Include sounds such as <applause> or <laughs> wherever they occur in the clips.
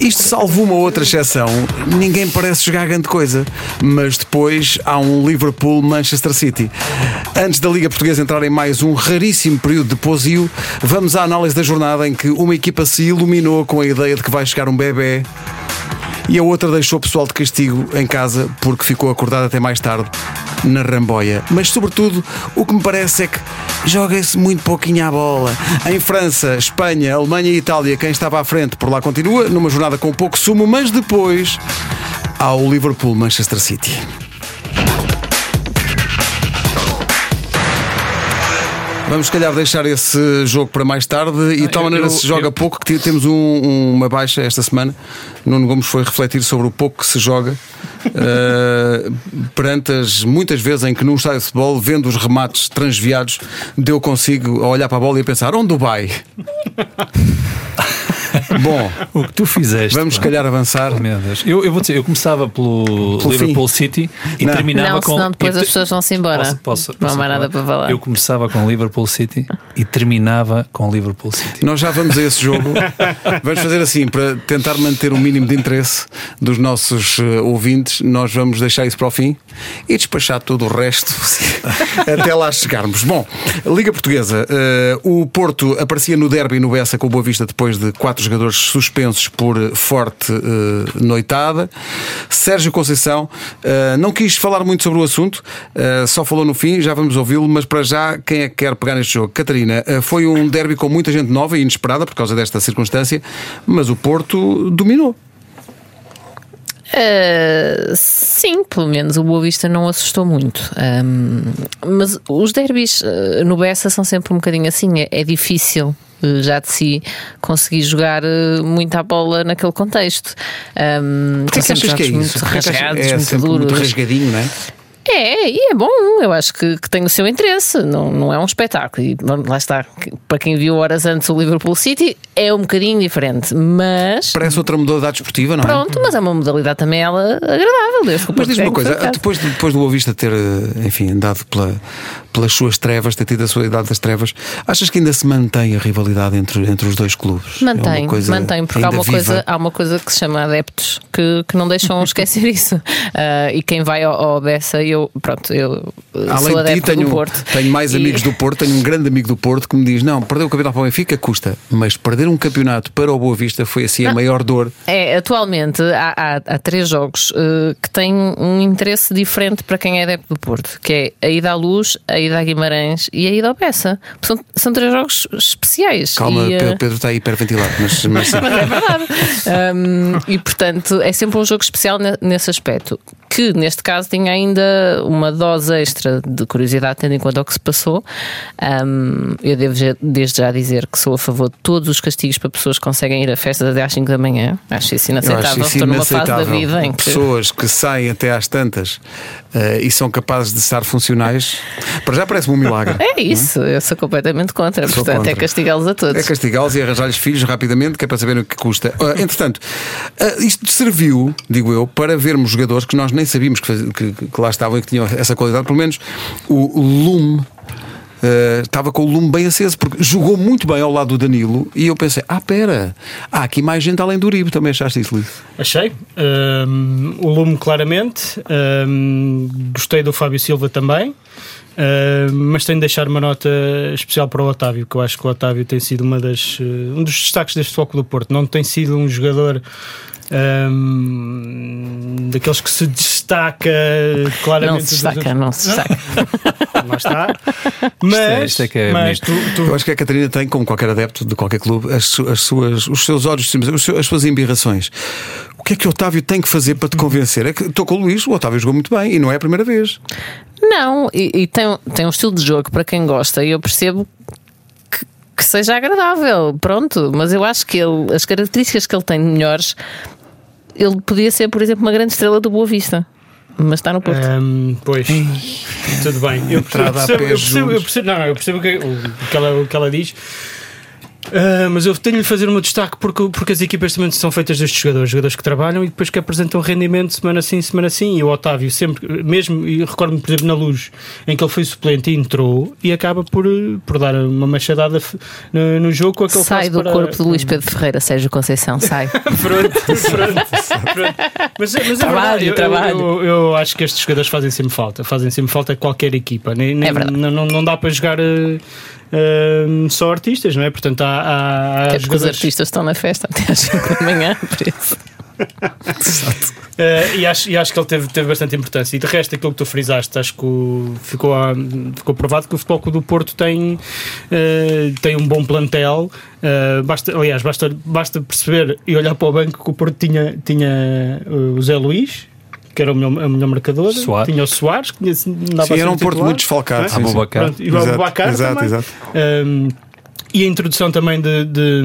Isto salvo uma outra exceção, ninguém parece jogar grande coisa, mas depois há um Liverpool-Manchester City. Antes da Liga Portuguesa entrar em mais um raríssimo período de posio, vamos à análise da jornada em que uma equipa se iluminou com a ideia de que vai chegar um bebê e a outra deixou o pessoal de castigo em casa porque ficou acordado até mais tarde na ramboia. Mas, sobretudo, o que me parece é que joga-se muito pouquinho à bola. Em França, Espanha, Alemanha e Itália, quem estava à frente por lá continua, numa jornada com pouco sumo, mas depois há o Liverpool-Manchester City. Vamos, se calhar, deixar esse jogo para mais tarde e de tal maneira eu- se joga eu- pouco que temos um- uma baixa esta semana. Nuno Gomes foi refletir sobre o pouco que se joga eh, perante as muitas vezes em que num estádio de futebol, vendo os remates transviados, deu consigo a olhar para a bola e a pensar: onde vai? <laughs> Bom, O que tu fizeste. vamos se calhar avançar. Oh, meu Deus. Eu, eu vou dizer, eu começava pelo, Pelo Liverpool City e Não. terminava Não, com. senão depois e as pessoas vão-se embora. Posso, posso, Não há posso mais nada para falar. Eu começava com Liverpool City e terminava com Liverpool City. Nós já vamos a esse jogo. <laughs> Vamos fazer assim, para tentar manter o mínimo de interesse dos nossos eh, ouvintes, nós vamos deixar isso para o fim e despachar todo o resto <laughs> até lá chegarmos. Bom, Liga Portuguesa, eh, o Porto aparecia no derby no Bessa com o Boa Vista depois de quatro jogadores suspensos por forte eh, noitada. Sérgio Conceição eh, não quis falar muito sobre o assunto, eh, só falou no fim, já vamos ouvi-lo, mas para já, quem é que quer pegar neste jogo? Catarina, foi um derby com muita gente nova e inesperada por causa desta circunstância, mas o Porto dominou. Uh, sim, pelo menos o Boa Vista não assustou muito. Um, mas os derbys uh, no Bessa são sempre um bocadinho assim, é, é difícil. uh, Já de si conseguir jogar muito à bola naquele contexto. Um, Porquê são que achas que é isso? muito que rasgados, é muito sempre muito duros. rasgadinho, não é? É, e é bom, eu acho que, que tem o seu interesse, não, não é um espetáculo. E lá está, para quem viu horas antes o Liverpool City, é um bocadinho diferente, mas. Parece outra modalidade desportiva, não é? Pronto, mas é uma modalidade também ela agradável. Mas diz-me uma coisa, depois, depois do Boa Vista ter, eh, enfim, andado pela, pelas suas trevas, ter tido a sua idade das trevas, achas que ainda se mantém a rivalidade entre, entre os dois clubes? É Mantém, coisa mantém, porque há uma, viva? coisa, há uma coisa que se chama adeptos que, que não deixam esquecer <laughs> isso. Ah, e quem vai ao, ao Bessa, eu, pronto, eu Além sou de ti, adepto tenho, do Porto. tenho mais E- amigos do Porto, tenho um grande amigo do Porto que me diz: não, perder o campeonato para o Benfica custa, mas perder um campeonato para o Boa Vista foi assim a maior dor. É, atualmente há, há- há três jogos eh, que têm um interesse diferente para quem é adepto do Porto, que é a ida à Luz, a ida a Guimarães e a ida ao Bessa. São, são três jogos especiais. Calma, e, eh, Pedro, Pedro está hiperventilado, mas, mas. <laughs> Mas é verdade. Um, e portanto é sempre um jogo especial ne- nesse aspecto. Que neste caso tinha ainda uma dose extra de curiosidade, tendo em conta o que se passou. Um, eu devo desde já dizer que sou a favor de todos os castigos para pessoas que conseguem ir a festas até às 5 da manhã. Acho isso inaceitável. acho isso Estou numa fase da vida em que. Pessoas que saem até às tantas eh, e são capazes de estar funcionais, para já parece-me um milagre. <laughs> É isso, eu sou completamente contra. Sou portanto, contra. é castigá-los a todos. É castigá-los e arranjar-lhes filhos rapidamente, que é para saberem o que custa. Ah, entretanto, ah, isto serviu, digo eu, para vermos jogadores que nós nem sabíamos que, que- que lá estavam e que tinham essa qualidade. Pelo menos o lume. ah, estava com o lume bem aceso porque jogou muito bem ao lado do Danilo e eu pensei: ah, pera, há aqui mais gente além do Uribe. Também achaste isso, Luís? Achei. Hum, o Lume, claramente. Hum, gostei do Fábio Silva também. Hum, mas tenho de deixar uma nota especial para o Otávio, que eu acho que o Otávio tem sido uma das, eh, um dos destaques deste foco do Porto. Não tem sido um jogador hum, daqueles que se destaca claramente. Não se destaca, não se destaca. Lá está. <laughs> Mas, isto é que é mas tu, tu- Eu acho que a Catarina tem, como qualquer adepto de qualquer clube, as, as suas, os seus olhos, as suas embirrações. O que é que o Otávio tem que fazer para te convencer? É que estou com o Luís, o Otávio jogou muito bem e não é a primeira vez. Não, e, e tem, tem um estilo de jogo para quem gosta, e eu percebo que, que seja agradável, pronto, mas eu acho que ele, as características que ele tem de melhores, ele podia ser, por exemplo, uma grande estrela do Boa Vista, mas está no Porto. Hum, pois, tudo bem. Eu, eu Entrada a percebo, eu percebo, eu percebo- não, eu percebo o que, o que ela, o que ela diz. Ah, mas eu tenho de fazer um destaque porque, porque as equipas também são feitas destes jogadores, jogadores que trabalham e depois que apresentam rendimento semana sim, semana sim. E o Otávio sempre, mesmo, e recordo-me, por exemplo, na luz, em que ele foi suplente e entrou e acaba por, por dar uma machadada no, no jogo com aquele Sai do para- corpo de Luís Pedro Ferreira, Sérgio Conceição, sai. <laughs> pronto, pronto, pronto. Mas, mas é Trabalho, eu- trabalho. Eu, eu acho que estes jogadores fazem sempre falta, fazem sempre falta a qualquer equipa. Nem, nem- É verdade. não, não, não dá para jogar eh, eh, só artistas, não é? Portanto, há, há, há Até porque os artistas estão na festa até às 5 da manhã, por isso. <laughs> Eh, e, acho, e acho que ele teve, teve bastante importância. E de resto, aquilo que tu frisaste, acho que o- ficou, ah, ficou provado que o Futebol Clube do Porto tem, eh, tem um bom plantel. Eh, basta, aliás, basta, basta perceber e olhar para o banco que o Porto tinha, tinha o Zé Luís. Que era o melhor, a melhor marcadora, Soares. tinha o Soares, que tinha, Sim, era um o Porto titular. muito desfalcado. É? sim, sim. Pronto, e o Exato, Abubacar exato, também. exato. Um, e a introdução também de, de-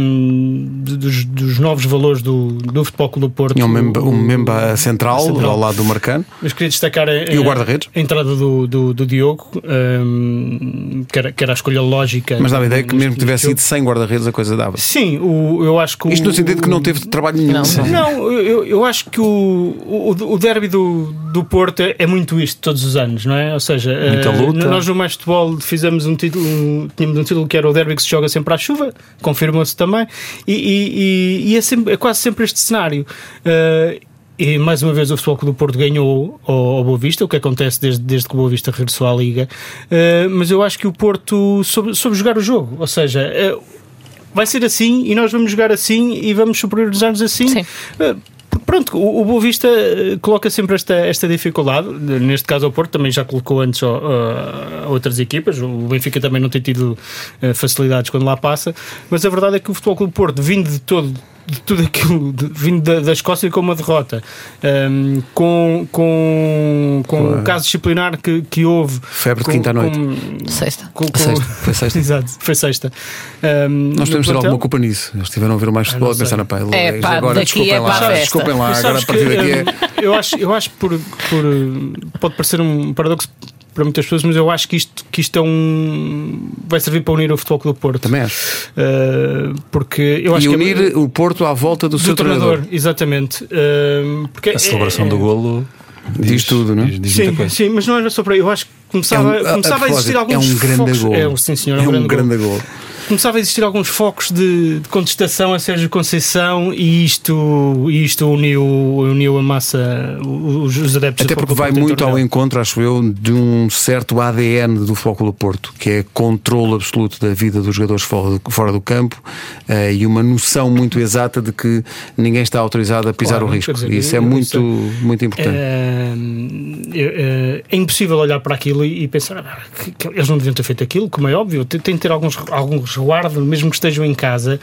de- dos, dos novos valores do, do Futebol Clube do Porto. Tinha um memba, um memba central, central. ao lado do Marcano. Mas queria destacar a, E o guarda-redes? a entrada do, do, do Diogo, um, que, era, que era a escolha lógica. Mas dava a ideia que mesmo que tivesse ido sem guarda-redes, a coisa dava. Sim, o, eu acho que. o- Isto no sentido que não teve trabalho nenhum. Não, não. Eu, eu acho que o, o, o derby do, do Porto é, é muito isto todos os anos, não é? Ou seja, Muita eh, luta. nós no Mais Futebol fizemos um título, um- tínhamos um título que era o derby que se joga sempre à chuva, confirmou-se também, e, e- e- e é, sempre- é quase sempre este cenário. Eh, e mais uma vez o Futebol Clube do Porto ganhou ao, ao Boa Vista, o que acontece desde, desde que o Boa Vista regressou à Liga. Eh, mas eu acho que o Porto soube, soube jogar o jogo, ou seja, eh, vai ser assim e nós vamos jogar assim e vamos superiorizar-nos assim. Sim. Pronto, o, o Boa Vista eh, coloca sempre esta, esta dificuldade. Neste caso, ao Porto também já colocou antes a outras equipas. O Benfica também não tem tido eh, facilidades quando lá passa. Mas a verdade é que o Futebol Clube Porto, vindo de todo. De tudo aquilo, de- vindo da, da Escócia com uma derrota, ehm, com, com, com o caso disciplinar que, que houve, Febre de com- quinta à noite. com- Sexta. com- com- Sexta, foi sexta. <laughs> Exato, foi sexta. Ehm, Nós podemos ter alguma culpa nisso. Eles estiveram a ver o mais futebol e pensaram, sei. pá, É, eles pá, agora desculpem é lá, festa. desculpem lá, agora a partir que, daqui é. eu acho, eu acho por, por pode parecer um paradoxo para muitas pessoas, mas eu acho que isto, que isto é um vai servir para unir o futebol do Porto. Também acho. Uh, porque eu acho E que unir é, o Porto à volta do, do seu treinador. treinador, exatamente. Um, porque A celebração é- do golo Diz tudo, não é? Diz, diz Sim, muita coisa. sim, mas não era só para aí. Eu acho que começava, É um- a- a começava a, existir propósito, alguns é um grande focos. gol. É, sim, senhor, É um gol. grande gol. Começava a existir alguns focos de, de contestação a Sérgio Conceição e isto, isto uniu, uniu a massa, os, os adeptos Até porque vai muito ao encontro, acho eu, de um certo ADN do Clube do Porto, que é controle absoluto da vida dos jogadores fora do, fora do campo eh, e uma noção muito exata de que ninguém está autorizado a pisar Claro, o risco. dizer, isso é muito, muito importante. É, é, é impossível olhar para aquilo e, e pensar "Ah, que, que eles não deviam ter feito aquilo, como é óbvio, tem, tem de ter alguns, algum resguardo, mesmo que estejam em casa.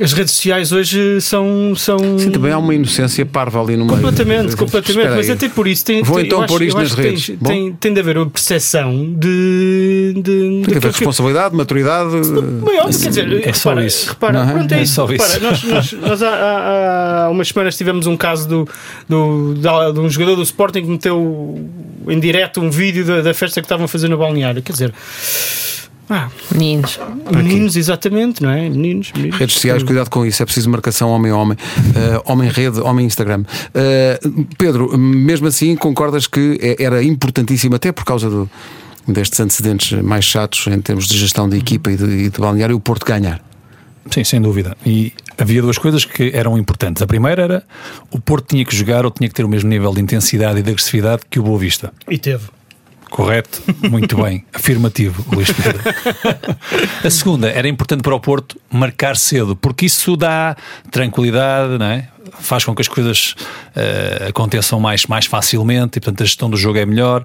As redes sociais hoje são. são Sim, também há uma inocência parva ali no meio. Completamente, completamente. Espera Mas aí. até por isso tem, Vou tem- então pôr isto nas redes. Tem, tem, tem de haver uma percepção de. de Tem que daquilo que- responsabilidade, maturidade. Óbvio, quer dizer, É só repara, isso. repara, Não é? pronto, é É isso. só Repara, isso. nós, nós, nós há, há- há umas semanas tivemos um caso do, do, de um jogador do Sporting que meteu em direto um vídeo da, da festa que estavam a fazer no balneário. Quer dizer, ah, Meninos. meninos, exatamente, não é? Meninos, meninos. Redes sociais, cuidado com isso, é preciso marcação homem-homem, uh, homem-rede, homem-Instagram. Uh, Pedro, mesmo assim, concordas que é- era importantíssimo, até por causa do- destes antecedentes mais chatos em termos de gestão de equipa e de, e de balneário, o Porto ganhar? Sim, sem dúvida. E havia duas coisas que eram importantes. A primeira era o Porto tinha que jogar ou tinha que ter o mesmo nível de intensidade e de agressividade que o Boa Vista. E teve. Correto? Muito <laughs> bem. Afirmativo, Luís Pedro. A segunda, era importante para o Porto marcar cedo, porque isso dá tranquilidade, não é? faz com que as coisas eh, aconteçam mais, mais facilmente e, portanto, a gestão do jogo é melhor.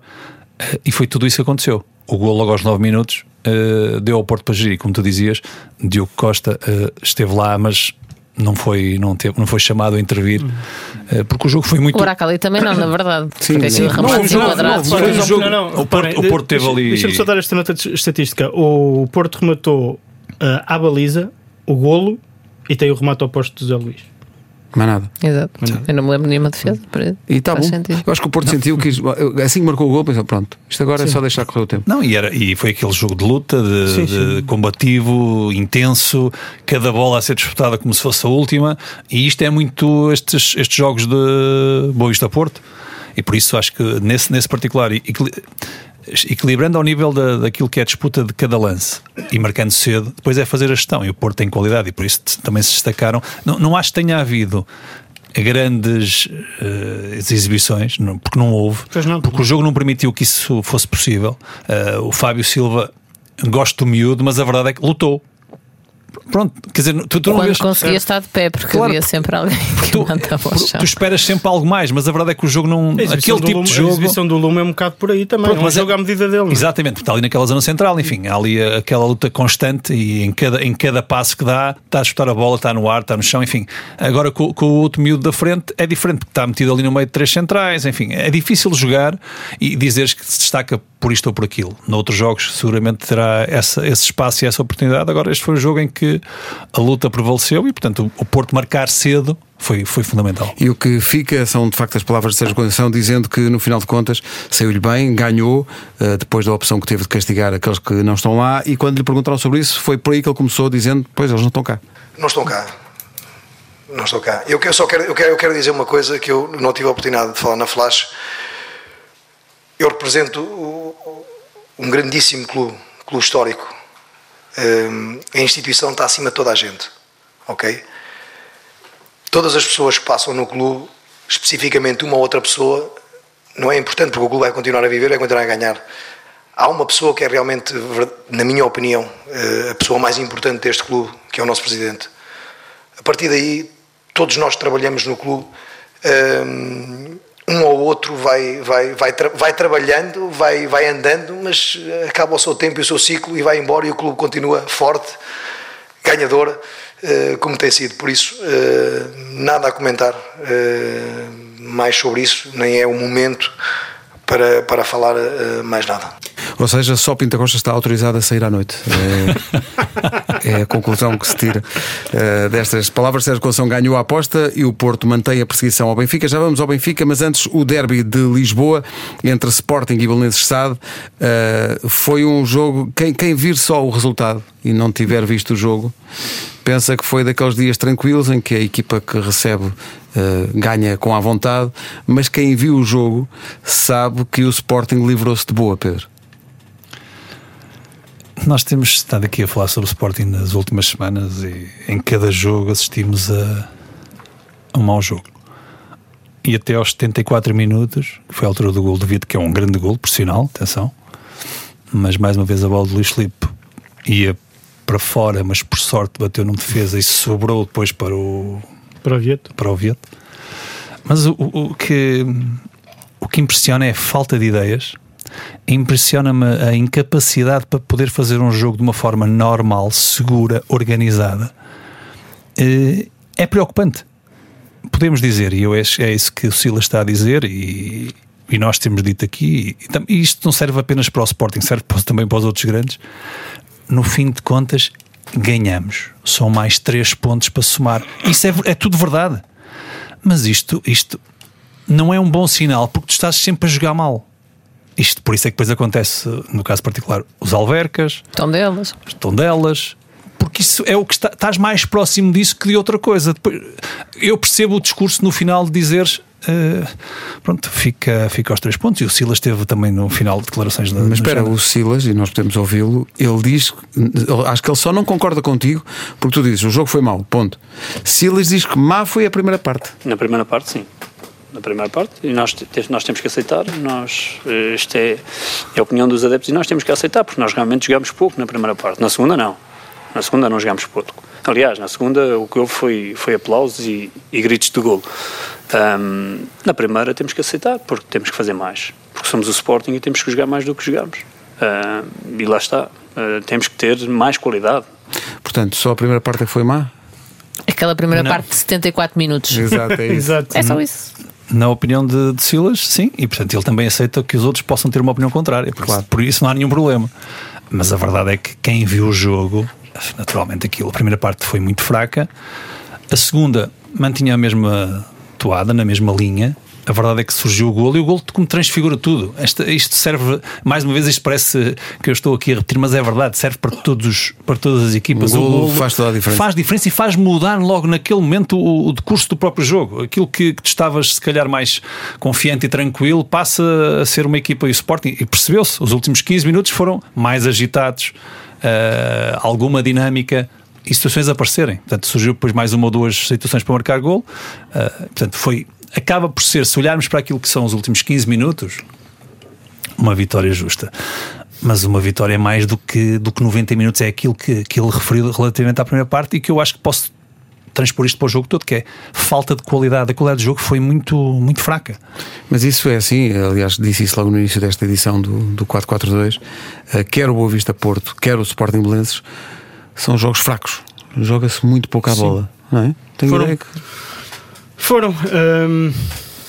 Eh, e foi tudo isso que aconteceu. O gol logo aos 9 minutos eh, deu ao Porto para gerir, como tu dizias. Diogo Costa esteve lá, mas não foi, não teve, não foi chamado a intervir, eh, porque o jogo foi muito. O Oracle ali também não, na verdade. Sim, Porque sim. Não, não, não, não, jogo- não, não, o Porto- o Porto teve ali- Deixa-me só dar esta nota de estatística. O Porto rematou ah, à baliza, o golo e tem o remate ao posto do Zé Luís. Mais nada. Exato. Eu não me lembro de nenhuma defesa. E está bom. sentido. Eu acho que o Porto sentiu que assim que marcou o gol, pensou: pronto, isto agora é só deixar correr o tempo. Não, e, era, e foi aquele jogo de luta, de, Sim, de sim. combativo, intenso, cada bola a ser disputada como se fosse a última, e isto é muito estes, estes jogos de Boa Vista Porto, e por isso acho que nesse, nesse particular, equili- equilibrando ao nível da, daquilo que é a disputa de cada lance e marcando cedo, depois é fazer a gestão, e o Porto tem qualidade, e por isso também se destacaram. Não, não acho que tenha havido grandes eh, exibições, não- porque não houve, não. porque o jogo não permitiu que isso fosse possível. Eh, o Fábio Silva gosto do miúdo, mas a verdade é que lutou. Pronto, quer dizer, tu, tu não vês. conseguia estar de pé, porque Claro, havia sempre alguém que Tu, mandava ao tu- chão. tu esperas sempre algo mais, mas a verdade é que o jogo não. A Aquele do tipo Lume- de A jogo. exibição do Lume é um bocado por aí também. Pronto, é um mas é- jogo à medida dele. não é? Exatamente, porque está ali naquela zona central, enfim, há ali aquela luta constante e em cada, em cada passo que dá, está a disputar a bola, está no ar, está no chão, enfim. Agora com, com o outro miúdo da frente é diferente, porque está metido ali no meio de três centrais, enfim, é difícil jogar e dizeres que se destaca por isto ou por aquilo. Noutros jogos seguramente terá essa, esse espaço e essa oportunidade. Agora este foi um jogo em que a luta prevaleceu e, portanto, o, Porto marcar cedo foi, foi fundamental. E o que fica são de facto as palavras de Sérgio Conceição dizendo que no final de contas saiu-lhe bem, ganhou, eh, depois da opção que teve de castigar aqueles que não estão lá. E quando lhe perguntaram sobre isso, foi por aí que ele começou dizendo: Pois eles não estão cá. Não estão cá. Não estou cá. Eu, que- eu só quero, eu, quero, eu quero dizer uma coisa que eu não tive a oportunidade de falar na Flash. Eu represento um grandíssimo clube, clube histórico. Hum, a instituição está acima de toda a gente. Ok? Todas as pessoas que passam no clube, especificamente uma ou outra pessoa, não é importante porque o clube vai continuar a viver, vai continuar a ganhar. Há uma pessoa que é realmente, na minha opinião, eh, a pessoa mais importante deste clube, que é o nosso presidente. A partir daí, todos nós que trabalhamos no clube, hum, um ou outro vai, vai, vai, tra- vai trabalhando, vai, vai andando, mas eh, acaba o seu tempo e o seu ciclo e vai embora e o clube continua forte, ganhador, eh, como tem sido. Por isso, eh, nada a comentar mais sobre isso, nem é o momento para, para falar eh, mais nada. Ou seja, só Pinta Costa está autorizado a sair à noite. É, é a conclusão que se tira eh, destas palavras. Sérgio Conceição ganhou a aposta e o Porto mantém a perseguição ao Benfica. Já vamos ao Benfica, mas antes o derby de Lisboa entre Sporting e Belenenses Sade eh, foi um jogo. Quem, quem vir só o resultado e não tiver visto o jogo pensa que foi daqueles dias tranquilos em que a equipa que recebe ganha com a vontade, mas quem viu o jogo sabe que o Sporting livrou-se de boa, Pedro. Nós temos estado aqui a falar sobre o Sporting nas últimas semanas e em cada jogo assistimos a, a um mau jogo. E até aos 74 minutos, que foi a altura do gol do Vitor, que é um grande gol, por sinal, atenção, mas mais uma vez a bola de Luís Filipe ia para fora, mas por sorte bateu num defesa e sobrou depois para o, Para o Vieto. para o Vieto. Mas o, o- que, o que impressiona é a falta de ideias. Impressiona-me a incapacidade para poder fazer um jogo de uma forma normal, segura, organizada. Eh, É preocupante. Podemos dizer, e eu acho é isso que o Silas está a dizer, e, e nós temos dito aqui, e, e isto não serve apenas para o Sporting, serve também para os outros grandes. No fim de contas, ganhamos. São mais três pontos para somar. Isso é, é tudo verdade. Mas isto, isto não é um bom sinal porque tu estás sempre a jogar mal. Isto por isso é que depois acontece, no caso particular, os alvercas, Então delas. as tondelas, porque isso é o que está, estás mais próximo disso que de outra coisa. Depois, eu percebo o discurso no final de dizeres. Eh, pronto, fica, fica aos três pontos. E o Silas teve também no final de declarações da. Mas espera, o Silas, e nós podemos ouvi-lo, ele diz, acho que ele só não concorda contigo, porque tu dizes o jogo foi mau, ponto. Silas diz que má foi a primeira parte. Na primeira parte, sim. Na primeira parte, e nós, nós temos que aceitar, nós, eh, isto é, é a opinião dos adeptos e nós temos que aceitar, porque nós realmente jogamos pouco na primeira parte. Na segunda, não. Na segunda, não jogamos pouco. Aliás, na segunda, o que houve foi, foi aplausos e, e gritos de gol. Ahm, na primeira, temos que aceitar, porque temos que fazer mais. Porque somos o Sporting e temos que jogar mais do que jogamos. E lá está. Ah, temos que ter mais qualidade. Portanto, só a primeira parte é que foi má? Aquela primeira Não. parte de 74 minutos. Exato, é <laughs> isso. Exato. É só isso. Na opinião de, de Silas, sim, e portanto ele também aceita que os outros possam ter uma opinião contrária, porque Claro. por isso não há nenhum problema. Mas a verdade é que quem viu o jogo, naturalmente aquilo, a primeira parte foi muito fraca. A segunda mantinha a mesma toada, na mesma linha. A verdade é que surgiu o golo e o golo como transfigura tudo. Esta, isto serve, mais uma vez, isto parece que eu estou aqui a repetir, mas é verdade, serve para, todos, para todas as equipas. O golo faz toda a diferença. Faz diferença e faz mudar logo naquele momento o, o decurso do próprio jogo. Aquilo que, que tu estavas, se calhar, mais confiante e tranquilo, passa a ser uma equipa e o Sporting. E percebeu-se, os últimos 15 minutos foram mais agitados, uh, alguma dinâmica e situações aparecerem. Portanto, surgiu depois mais uma ou duas situações para marcar gol. Uh, portanto, foi acaba por ser, se olharmos para aquilo que são os últimos 15 minutos, uma vitória justa. Mas uma vitória mais do que, do que 90 minutos é aquilo que, que ele referiu relativamente à primeira parte e que eu acho que posso transpor isto para o jogo todo, que é falta de qualidade. A qualidade do jogo foi muito, muito fraca. Mas isso é assim, aliás, disse isso logo no início desta edição do, do 4-4-2. Uh, quer o Boa Vista Porto, quer o Sporting Belenenses, são jogos fracos. Joga-se muito pouco à Sim. bola, não é? Tenho Foram... ideia que foram. Um...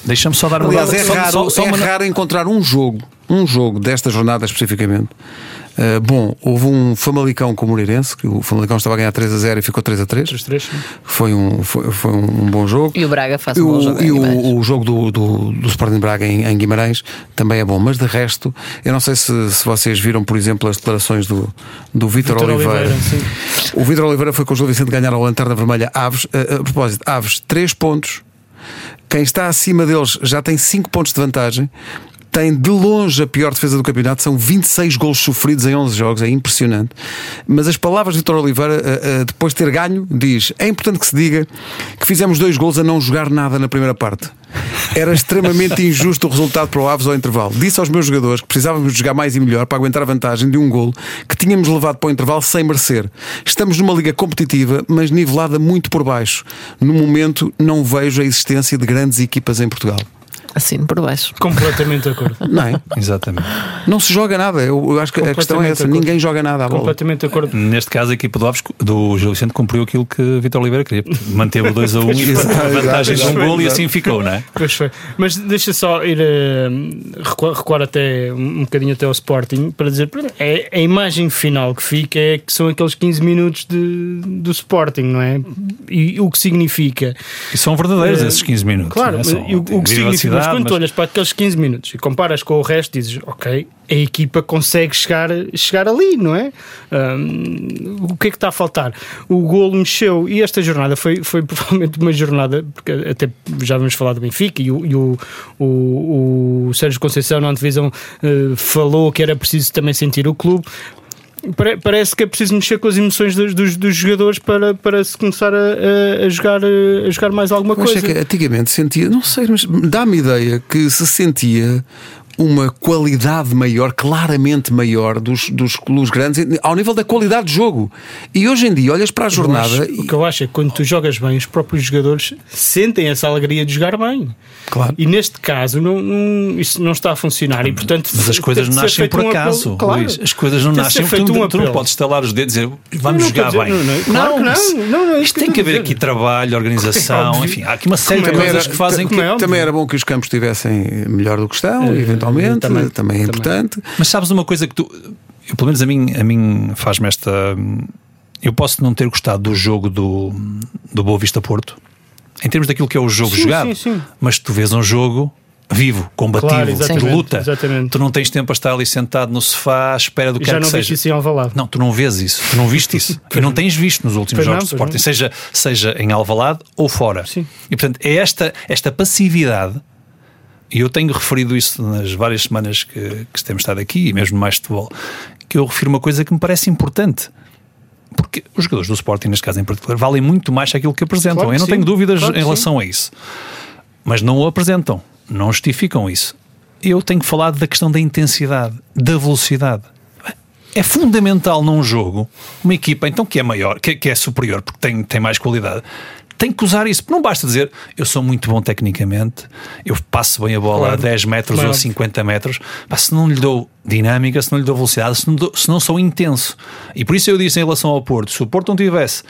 Deixa-me só dar uma Aliás, é, raro, só, só é uma... raro encontrar um jogo, um jogo desta jornada especificamente, Uh, bom, houve um Famalicão com o Moreirense, que o Famalicão estava a ganhar 3 a 0 e ficou 3 a 3. 3, 3 foi, um, foi, foi, um bom jogo. E o Braga faz um bom jogo. E o, o, jogo do, do, do Sporting Braga em, em, Guimarães também é bom. Mas de resto, eu não sei se, se vocês viram, por exemplo, as declarações do, do Vítor Oliveira. Oliveira o Vítor Oliveira foi com o João Vicente ganhar ao Lanterna Vermelha Aves. A, a propósito, Aves, 3 pontos. Quem está acima deles já tem 5 pontos de vantagem tem de longe a pior defesa do campeonato, são 26 gols sofridos em 11 jogos, é impressionante. Mas as palavras de Vitor Oliveira, eh, eh, depois de ter ganho, diz: é importante que se diga que fizemos dois gols a não jogar nada na primeira parte. Era extremamente <laughs> injusto o resultado para o Aves ao intervalo. Disse aos meus jogadores que precisávamos jogar mais e melhor para aguentar a vantagem de um golo que tínhamos levado para o intervalo sem merecer. Estamos numa liga competitiva, mas nivelada muito por baixo. No momento, não vejo a existência de grandes equipas em Portugal. Assino por baixo. Completamente de acordo. <laughs> Não é? Exatamente. Não se joga nada. Eu, acho que a questão é essa. Ninguém joga nada à bola. Completamente de acordo. Neste caso, a equipa do Aves, do Gil Vicente, cumpriu aquilo que Vitor Oliveira queria. Manteve o 2 a 1 um, e a vantagem de um gol e assim ficou, não é? Pois foi. Mas deixa só ir uh, recuar, recuar, até um bocadinho até ao Sporting para dizer é, a imagem final que fica é que são aqueles 15 minutos de, do Sporting, não é? E o que significa. E são verdadeiros uh, esses 15 minutos. Claro, é? são, o, o que significa mas quando mas... tu olhas para aqueles 15 minutos e comparas com o resto, dizes, ok, a equipa consegue chegar, chegar ali, não é? Um, o que é que está a faltar? O golo mexeu e esta jornada foi, foi <laughs> provavelmente uma jornada, porque até já vamos falar do Benfica e o, e o, o, o Sérgio Conceição na antevisão uh, falou que era preciso também sentir o clube parece que é preciso mexer com as emoções dos, dos, dos jogadores para, para se começar a, a, jogar, a jogar mais alguma coisa. Acho que antigamente sentia, não sei, mas dá-me ideia que se sentia uma qualidade maior, claramente maior dos, dos clubes grandes, ao nível da qualidade de jogo. E hoje em dia olhas para a jornada. Acho, e... O que eu acho é que quando tu jogas bem, os próprios jogadores sentem essa alegria de jogar bem. Claro. E neste caso, não, não, isso não está a funcionar. E, portanto, Mas as coisas não nascem por um acaso. Claro. Luís, as coisas não nascem por um tu não podes estalar os dedos e dizer vamos jogar dizer, bem. Não, não, claro não, não, não, isto tem que haver aqui trabalho, organização, enfim, há aqui uma série de coisas que fazem que. Também era bom que os campos estivessem melhor do que estão, eh, eventualmente. Também também é importante. Mas sabes uma coisa que tu, eu, pelo menos a mim, a mim faz-me esta. Eu posso não ter gostado do jogo do, do Boa Vista Porto, em termos daquilo que é o jogo sim, jogado, sim, sim. mas tu vês um jogo vivo, combativo, claro, de luta. Exatamente. Tu não tens tempo a estar ali sentado no sofá à espera do que quer que seja. Isso em não, tu não vês isso, tu não viste isso <laughs> e não tens visto nos últimos pois jogos não, de Sporting, seja, seja em Alvalade ou fora. Sim. E portanto é esta, esta passividade e eu tenho referido isso nas várias semanas que, que temos estado aqui, e mesmo mais futebol, que eu refiro uma coisa que me parece importante. Porque os jogadores do Sporting, neste caso em particular, valem muito mais aquilo que apresentam. Claro que eu não sim. tenho dúvidas claro em relação sim. a isso. Mas não o apresentam, não justificam isso. Eu tenho falado da questão da intensidade, da velocidade. É fundamental num jogo uma equipa, então, que é maior, que, que é superior, porque tem, tem mais qualidade, tem que usar isso. Não basta dizer eu sou muito bom tecnicamente, eu passo bem a bola claro. a 10 metros claro. ou a 50 metros, mas se não lhe dou dinâmica, se não lhe dou velocidade, se não, dou, se não sou intenso. E por isso eu disse em relação ao Porto: se o Porto não tivesse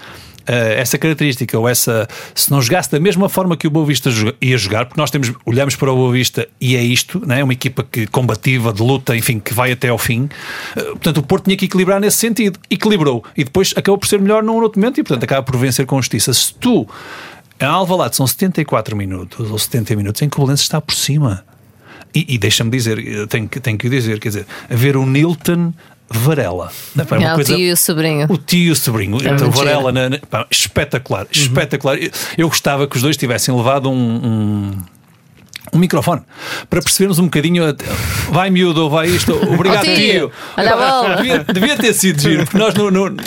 essa característica ou essa se não jogasse da mesma forma que o Boa Vista ia jogar, porque nós temos olhamos para o Boa Vista e é isto, né? é uma equipa que combativa, de luta, enfim, que vai até ao fim. Uh, portanto, o Porto tinha que equilibrar nesse sentido, equilibrou e depois acabou por ser melhor num outro momento e portanto acaba por vencer com justiça. Se tu em Alvalade são 74 minutos ou 70 minutos em que o Belenenses está por cima. E, e deixa-me dizer, tenho que, tenho que dizer, quer dizer, a ver o Nilton Varela. Não, é, coisa, o tio e o sobrinho. O tio e o sobrinho. É então, Varela, na, na, pá, espetacular, uhum. espetacular. Eu, eu, gostava que os dois tivessem levado um, um um microfone para percebermos um bocadinho vai miúdo ou vai isto, obrigado oh, tio. Olha a devia, devia, ter sido giro, porque nós no, no, no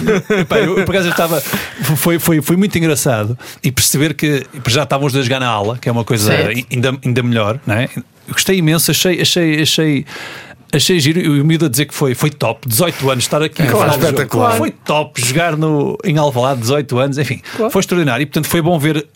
pá, eu, por acaso estava foi, foi, foi muito engraçado e perceber que já estávamos a jogar na aula, que é uma coisa ainda, ainda melhor, não é? Gostei imenso, achei, achei, achei achei giro e o miúdo a dizer que foi, foi top, 18 anos, estar aqui é, claro, espetacular. Foi top jogar no, em Alvalade, 18 anos, enfim, claro. foi extraordinário e portanto foi bom ver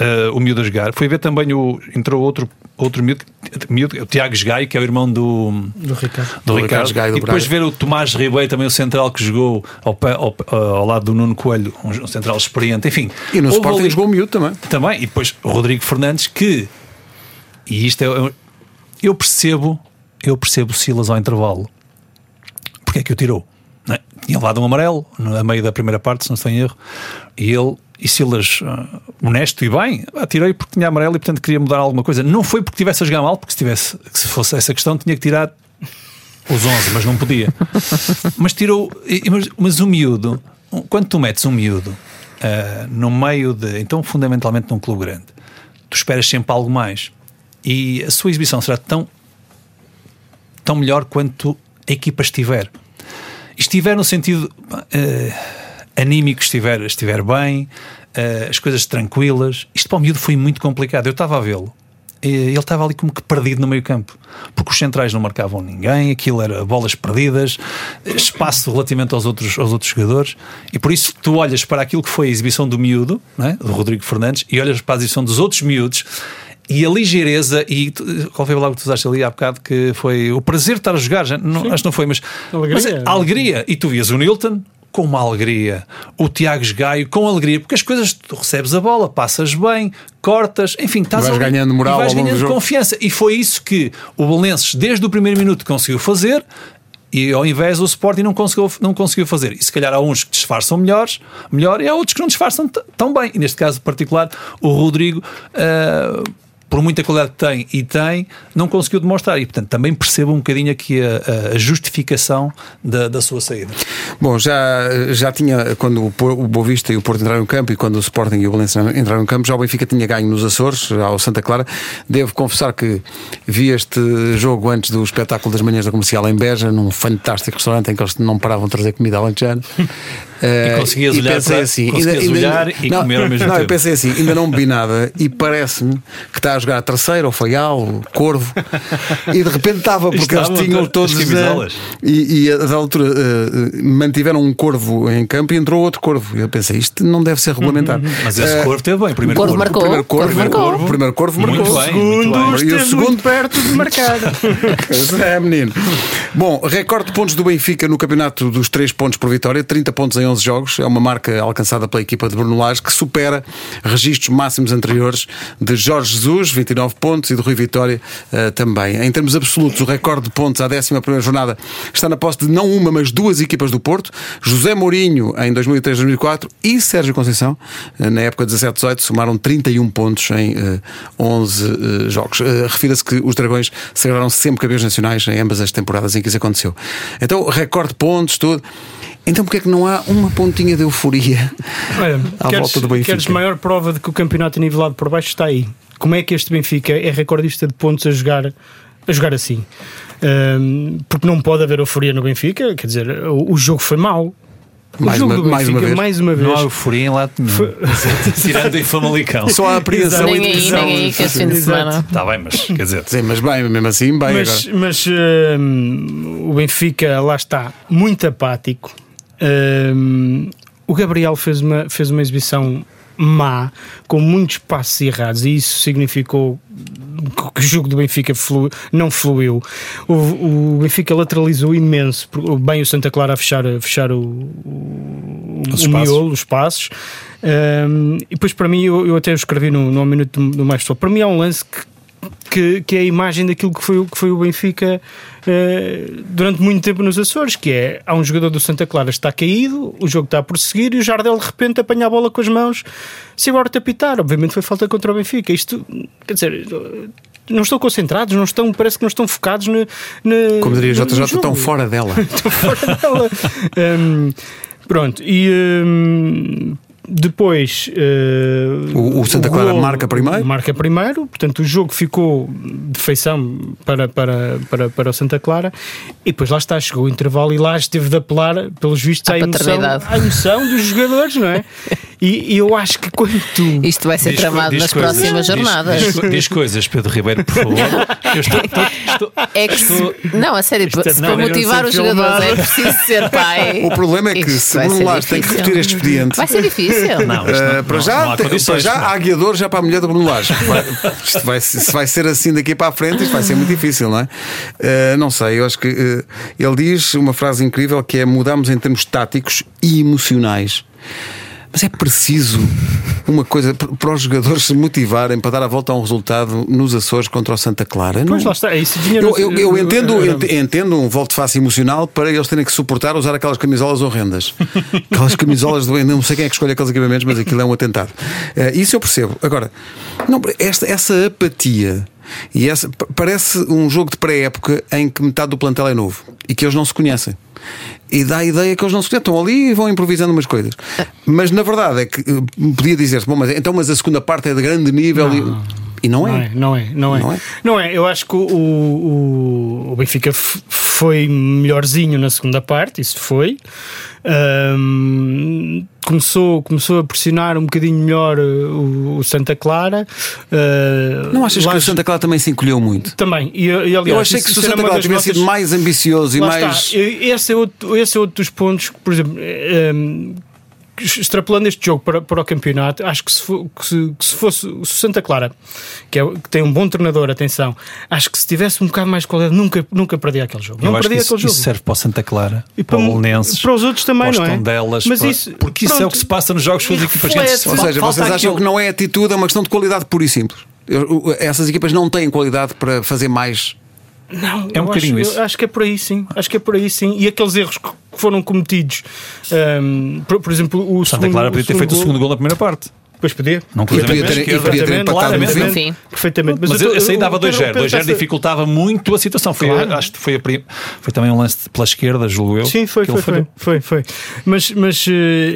uh, o miúdo a jogar. Foi ver também o. Entrou outro, outro miúdo, miúdo o Tiago Gai, que é o irmão do, do Ricardo. Do, do Ricardo. Ricardo do e depois ver o Tomás Ribeiro, também o central que jogou ao, ao, ao lado do Nuno Coelho, um central experiente. Enfim. E no Sporting ali, jogou o miúdo também. Também. E depois o Rodrigo Fernandes, que. E isto é. Eu percebo. Eu percebo Silas ao intervalo. Porque é que o tirou? É? Tinha levado um amarelo no meio da primeira parte, se não estou em erro, e ele e Silas, uh, honesto e bem, atirei porque tinha amarelo e portanto queria mudar alguma coisa. Não foi porque tivesse a jogar mal, porque se, tivesse, se fosse essa questão tinha que tirar os 11, mas não podia. <laughs> mas tirou, mas, mas o miúdo, quando tu metes um miúdo uh, no meio de, então fundamentalmente num clube grande, tu esperas sempre algo mais e a sua exibição será tão, tão melhor quanto a equipa estiver. Estiver no sentido. Uh, anímico estiver, estiver bem, uh, as coisas tranquilas. Isto para o miúdo foi muito complicado. Eu estava a vê-lo. Ele estava ali como que perdido no meio campo, porque os centrais não marcavam ninguém, aquilo era bolas perdidas, espaço relativamente aos outros, aos outros jogadores, e por isso tu olhas para aquilo que foi a exibição do miúdo, é? do Rodrigo Fernandes, e olhas para a exibição dos outros miúdos, e a ligeireza, e qual foi o palavra que tu usaste ali há bocado, que foi o prazer de estar a jogar, não, acho que não foi, mas, alegria. mas a alegria, e tu vias o Nilton, com uma alegria. O Tiago Gaio com alegria, porque as coisas tu recebes a bola, passas bem, cortas, enfim, estás vais ali, ganhando moral, e vais ganhando confiança. E foi isso que o Belenenses, desde o primeiro minuto, conseguiu fazer. E ao invés do Sporting não conseguiu, não conseguiu fazer. E se calhar há uns que disfarçam melhores, melhor, e há outros que não disfarçam tão bem. E neste caso particular, o Rodrigo. Uh, por muita qualidade que tem e tem, não conseguiu demonstrar. E, portanto, também percebo um bocadinho aqui a, a justificação da, da, sua saída. Bom, já, já tinha, quando o, o Boavista e o Porto entraram no campo e quando o Sporting e o Valencia entraram no campo, já o Benfica tinha ganho nos Açores, ao Santa Clara. Devo confessar que vi este jogo antes do espetáculo das manhãs da comercial em Beja, num fantástico restaurante em que eles não paravam de trazer comida alentejana. <laughs> e conseguias e olhar, para, assim, conseguias ainda, olhar ainda, e não, comer ao mesmo não, tempo. Eu pensei assim, ainda não bebi nada e parece-me que está a jogar a terceira, ou Faial, Corvo, e de repente estava, porque eles tinham todos. Uh, e, e a da altura uh, mantiveram um corvo em campo e entrou outro corvo. E eu pensei, isto não deve ser regulamentar. Mas esse uh, corvo teve bem, primeiro corvo. Marcou. Primeiro corvo, corvo marcou. Primeiro corvo marcou. Muito bem, segundo, muito bem. E o segundo perto de marcar. <laughs> é, menino. Bom, recorde de pontos do Benfica no campeonato dos 3 pontos por vitória, 30 pontos em 11 jogos. É uma marca alcançada pela equipa de Bruno Lage que supera registros máximos anteriores de Jorge Jesus, 29 pontos, e de Rui Vitória uh, também. Em termos absolutos, o recorde de pontos à 11 jornada está na posse de não uma, mas duas equipas do Porto: José Mourinho em 2003-2004 e Sérgio Conceição uh, na época 17-18 somaram 31 pontos em uh, 11 uh, jogos. Uh, refira-se que os Dragões sagraram sempre campeões nacionais em ambas as temporadas em que isso aconteceu. Então, recorde de pontos, tudo. Então porquê é que não há uma pontinha de euforia Olha, à queres, volta do Benfica? Queres maior prova de que o campeonato é nivelado por baixo está aí. Como é que este Benfica é recordista de pontos a jogar, a jogar assim? Um, porque não pode haver euforia no Benfica, quer dizer, o, o jogo foi mau. O mais jogo uma, do Benfica, mais uma vez. mais uma vez. Não há euforia em lado nenhum. Foi... <laughs> Tirando em Famalicão. Só a apreensão nem aí, nem aí que este fim de semana. Está bem, mas quer dizer. Sim, mas bem, mesmo assim, bem. Mas, agora. mas um, o Benfica lá está muito apático. Um, o Gabriel fez uma, fez uma exibição má, com muitos passos errados, e isso significou que o jogo do Benfica flu, não fluiu. O, o, Benfica lateralizou imenso, bem o Santa Clara a fechar, a fechar o, o o espaços. miolo, os passos. Um, e depois, para mim, eu, eu até escrevi no, no minuto do, do mais Futebol. Para mim, há um lance que, que, que é a imagem daquilo que foi, o- que foi o Benfica eh, durante muito tempo nos Açores, que é há um jogador do Santa Clara que está caído, o jogo está a prosseguir e o Jardel de repente apanha a bola com as mãos sem agora te apitar. Obviamente foi falta contra o Benfica. Isto, quer dizer, não estão concentrados, não estão, parece que não estão focados no Como diria no JJ, estão fora dela. <laughs> Estou fora dela. <laughs> Hum, pronto, e hum, depois uh, O- o Santa Clara golo marca primeiro? Marca primeiro, portanto o jogo ficou de feição para, para, para, para o Santa Clara e depois lá está, chegou o intervalo e lá esteve de apelar, pelos vistos, À à emoção, à emoção dos jogadores, não é? <laughs> E, e eu acho que quando tu. Isto vai ser Diz- tramado diz nas coisas. próximas Diz- jornadas. Diz, diz coisas, Pedro Ribeiro, por favor. Eu estou, estou- estou- É que se, não, a sério, Isto é- se não, para não motivar os jogadores é preciso ser pai. <laughs> O problema é que Bruno Lage tem que repetir este expediente. Vai ser difícil. Não, isto Uh, não- para não- já, não há tem- para já não. há guiador já para a mulher do Bruno Lage. <laughs> Vai, isto vai, se vai ser assim daqui para a frente, isto vai ser muito difícil, não é? Uh, não sei, eu acho que uh, ele diz uma frase incrível que é mudamos em termos táticos e emocionais. Mas é preciso uma coisa para os jogadores se motivarem para dar a volta a um resultado nos Açores contra o Santa Clara. Pois Não- lá está, é isso vinha eu, eu, eu entendo, era- ent- entendo um volte face emocional para eles terem que suportar usar aquelas camisolas horrendas. <laughs> Aquelas camisolas do. Não sei quem é que escolhe aqueles equipamentos, mas aquilo é um atentado. Eh, isso eu percebo. Agora, não, esta, essa apatia. E essa, pa- parece um jogo de pré-época em que metade do plantel é novo e que eles não se conhecem. E dá a ideia que eles não se conhecem. Estão ali e vão improvisando umas coisas. Mas na verdade é que eh, podia dizer-se, bom, mas então, mas a segunda parte é de grande nível e, e não é. Não é, não é, não é. Não é? Não é, eu acho que o, o, o Benfica foi melhorzinho na segunda parte, isso foi. Ahm, começou, começou a pressionar um bocadinho melhor uh, o, o Santa Clara. Ah, Não achas que o Santa Clara também se encolheu muito? Também, e, e aliás, Eu achei que se o Santa Clara tivesse sido mais ambicioso e Lá mais. está. Esse é, outro, esse é outro dos pontos por exemplo, eh, ehm, extrapolando este jogo para, para o campeonato, acho que se, que se, que se fosse o Santa Clara, que, é, que tem um bom treinador, atenção, acho que se tivesse um bocado mais de qualidade, nunca, nunca perdia aquele jogo. Eu não acho que perdia isso, aquele jogo. isso serve para o Santa Clara, E para, para, o Belenenses, para os outros também, não é? Tondelas, Mas para- isso, porque isso é o pronto. que se passa nos jogos com as equipas. Ou seja, vocês acham aquilo. que não é atitude, é uma questão de qualidade pura e simples. Eu- Essas equipas não têm qualidade para fazer mais. Não, É um bocadinho acho, isso. acho que é por aí sim. Acho que é por aí sim. E aqueles erros que foram cometidos, ehm, por, por exemplo, o Santa segundo, Clara podia ter feito o gol- segundo gol na primeira parte. Pois podia. Não podia ter- e podia ter empatado no fim. Perfeitamente. Sim. Perfeitamente. Mas, eu esse aí dava eu- eu- 2-0. eu- 2-0 essa- dificultava muito a situação. Foi, Claro. Acho que foi, a prim- foi também um lance pela esquerda, julgo eu. Sim, foi, foi, foi, foi, foi. Mas, mas eh,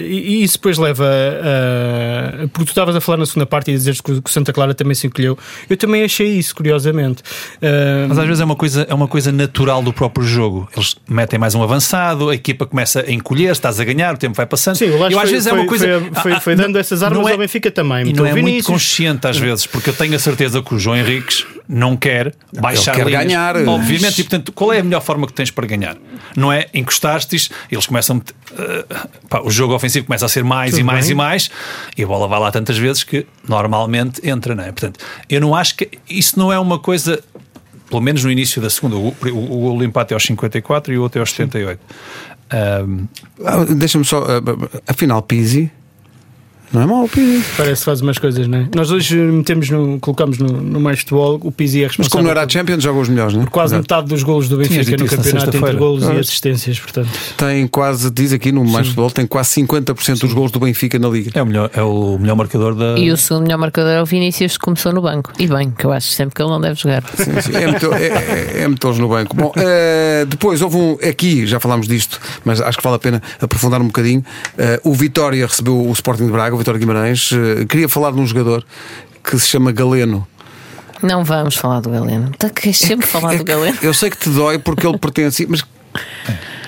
e isso depois leva a. porque tu estavas a falar na segunda parte e a dizeres que o Santa Clara também se encolheu. Eu também achei isso, curiosamente. Eh, Mas às vezes é uma, coisa, é uma coisa natural do próprio jogo. Eles metem mais um avançado, a equipa começa a encolher, estás a ganhar, o tempo vai passando. Sim, o eu às foi- vezes é foi- uma coisa. foi- foi- Ah, ah, foi dando essas armas é- ao Benfica também. E não é muito consciente às vezes, porque eu tenho a certeza que o João Henriques não quer baixar quer linhas. ganhar. Obviamente, e portanto, qual é a melhor forma que tens para ganhar? Não é encostar-te, eles começam. eh, pá, o jogo ofensivo começa a ser mais Tudo e mais bem. e mais, e a bola vai lá tantas vezes que normalmente entra, não é? Portanto, eu não acho que isso não é uma coisa. Pelo menos no início da segunda, o, o, o empate é aos 54 e o outro é aos 78. Ahm, Ah, Deixa-me só. ah, ah, afinal, Pizzi. Não é mau, Pizzi. Parece que faz umas coisas, não é? Nós hoje metemos no, colocamos no, no mais futebol o Pizzi é Mas responsável. como não era a Champions, joga os melhores, não é? por quase Exato. metade dos golos do Benfica no campeonato entre golos e assistências, portanto. Tem quase, diz aqui no mais futebol, tem quase 50% dos gols do Benfica na Liga. é, o melhor, é o melhor marcador da. E o segundo melhor marcador é o Vinícius, que começou no banco. E bem, que eu acho sempre que ele não deve jogar. Sim, sim. É metê- é- é- é metê-los no banco. Bom, eh, depois houve um. Aqui já falámos disto, mas acho que vale a pena aprofundar um bocadinho. Eh, o Vitória recebeu o Sporting de Braga, de Guimarães. Eh, queria falar de um jogador que se chama Galeno. Não vamos falar do Galeno. Tá, Queres sempre falar É do Galeno? Eu sei que te dói porque ele pertence. Mas <laughs>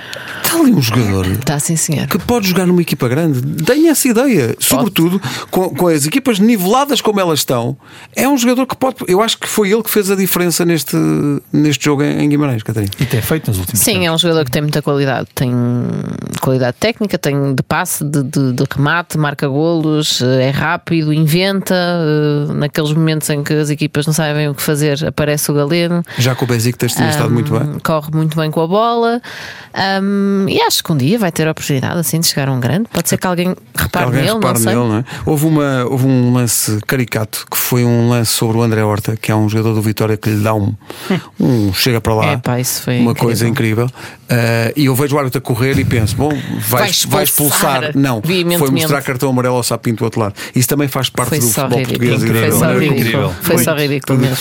está ali um jogador. Está sim, senhor. Que pode jogar numa equipa grande, tenha essa ideia, sobretudo com, com as equipas niveladas como elas estão. É um jogador que pode. Eu acho que foi ele que fez a diferença neste, neste jogo em Guimarães, Catarina. E tem feito nos últimos Sim, tempos. é um jogador que tem muita qualidade. Tem qualidade técnica, tem de passe, de, de- de remate, marca golos, eh, é rápido, inventa. eh, Naqueles momentos em que as equipas não sabem o que fazer, aparece o Galeno. Já com o Besiktas tinha estado muito bem. Corre muito bem com a bola. Ahm, Um, e acho que um dia vai ter a oportunidade assim de chegar a um grande. Pode ser que alguém repare Alguém nele, repare não sei. nele, não é? Houve, uma, houve um lance caricato que foi um lance sobre o André Horta, que é um jogador do Vitória que lhe dá um, <laughs> um chega para lá. Isso foi uma incrível. coisa incrível. Uh, e eu vejo o árbitro a correr e penso: bom, Vai vais, vai expulsar expulsar. Não, foi mostrar cartão amarelo ao Sapinto do outro lado. Isso também faz parte Foi do futebol ridículo. português. e Foi só ridículo. Incrível. Foi só ridículo mesmo.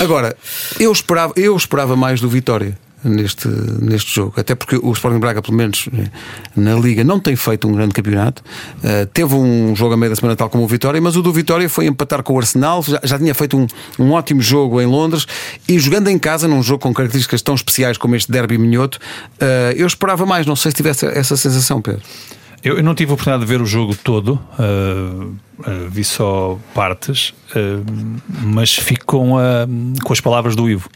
Agora, eu esperava, eu esperava mais do Vitória neste, neste jogo, até porque o Sporting Braga, pelo menos eh, na Liga, não tem feito um grande campeonato. Uh, teve um jogo a meio da semana, tal como o Vitória, mas o do Vitória foi empatar com o Arsenal. Já, já tinha feito um, um ótimo jogo em Londres e jogando em casa, num jogo com características tão especiais como este Derby Minhoto, uh, eu esperava mais. Não sei se tivesse essa sensação, Pedro. Eu, não tive a oportunidade de ver o jogo todo, uh, uh, vi só partes, uh, mas fico com, a- com as palavras do Ivo,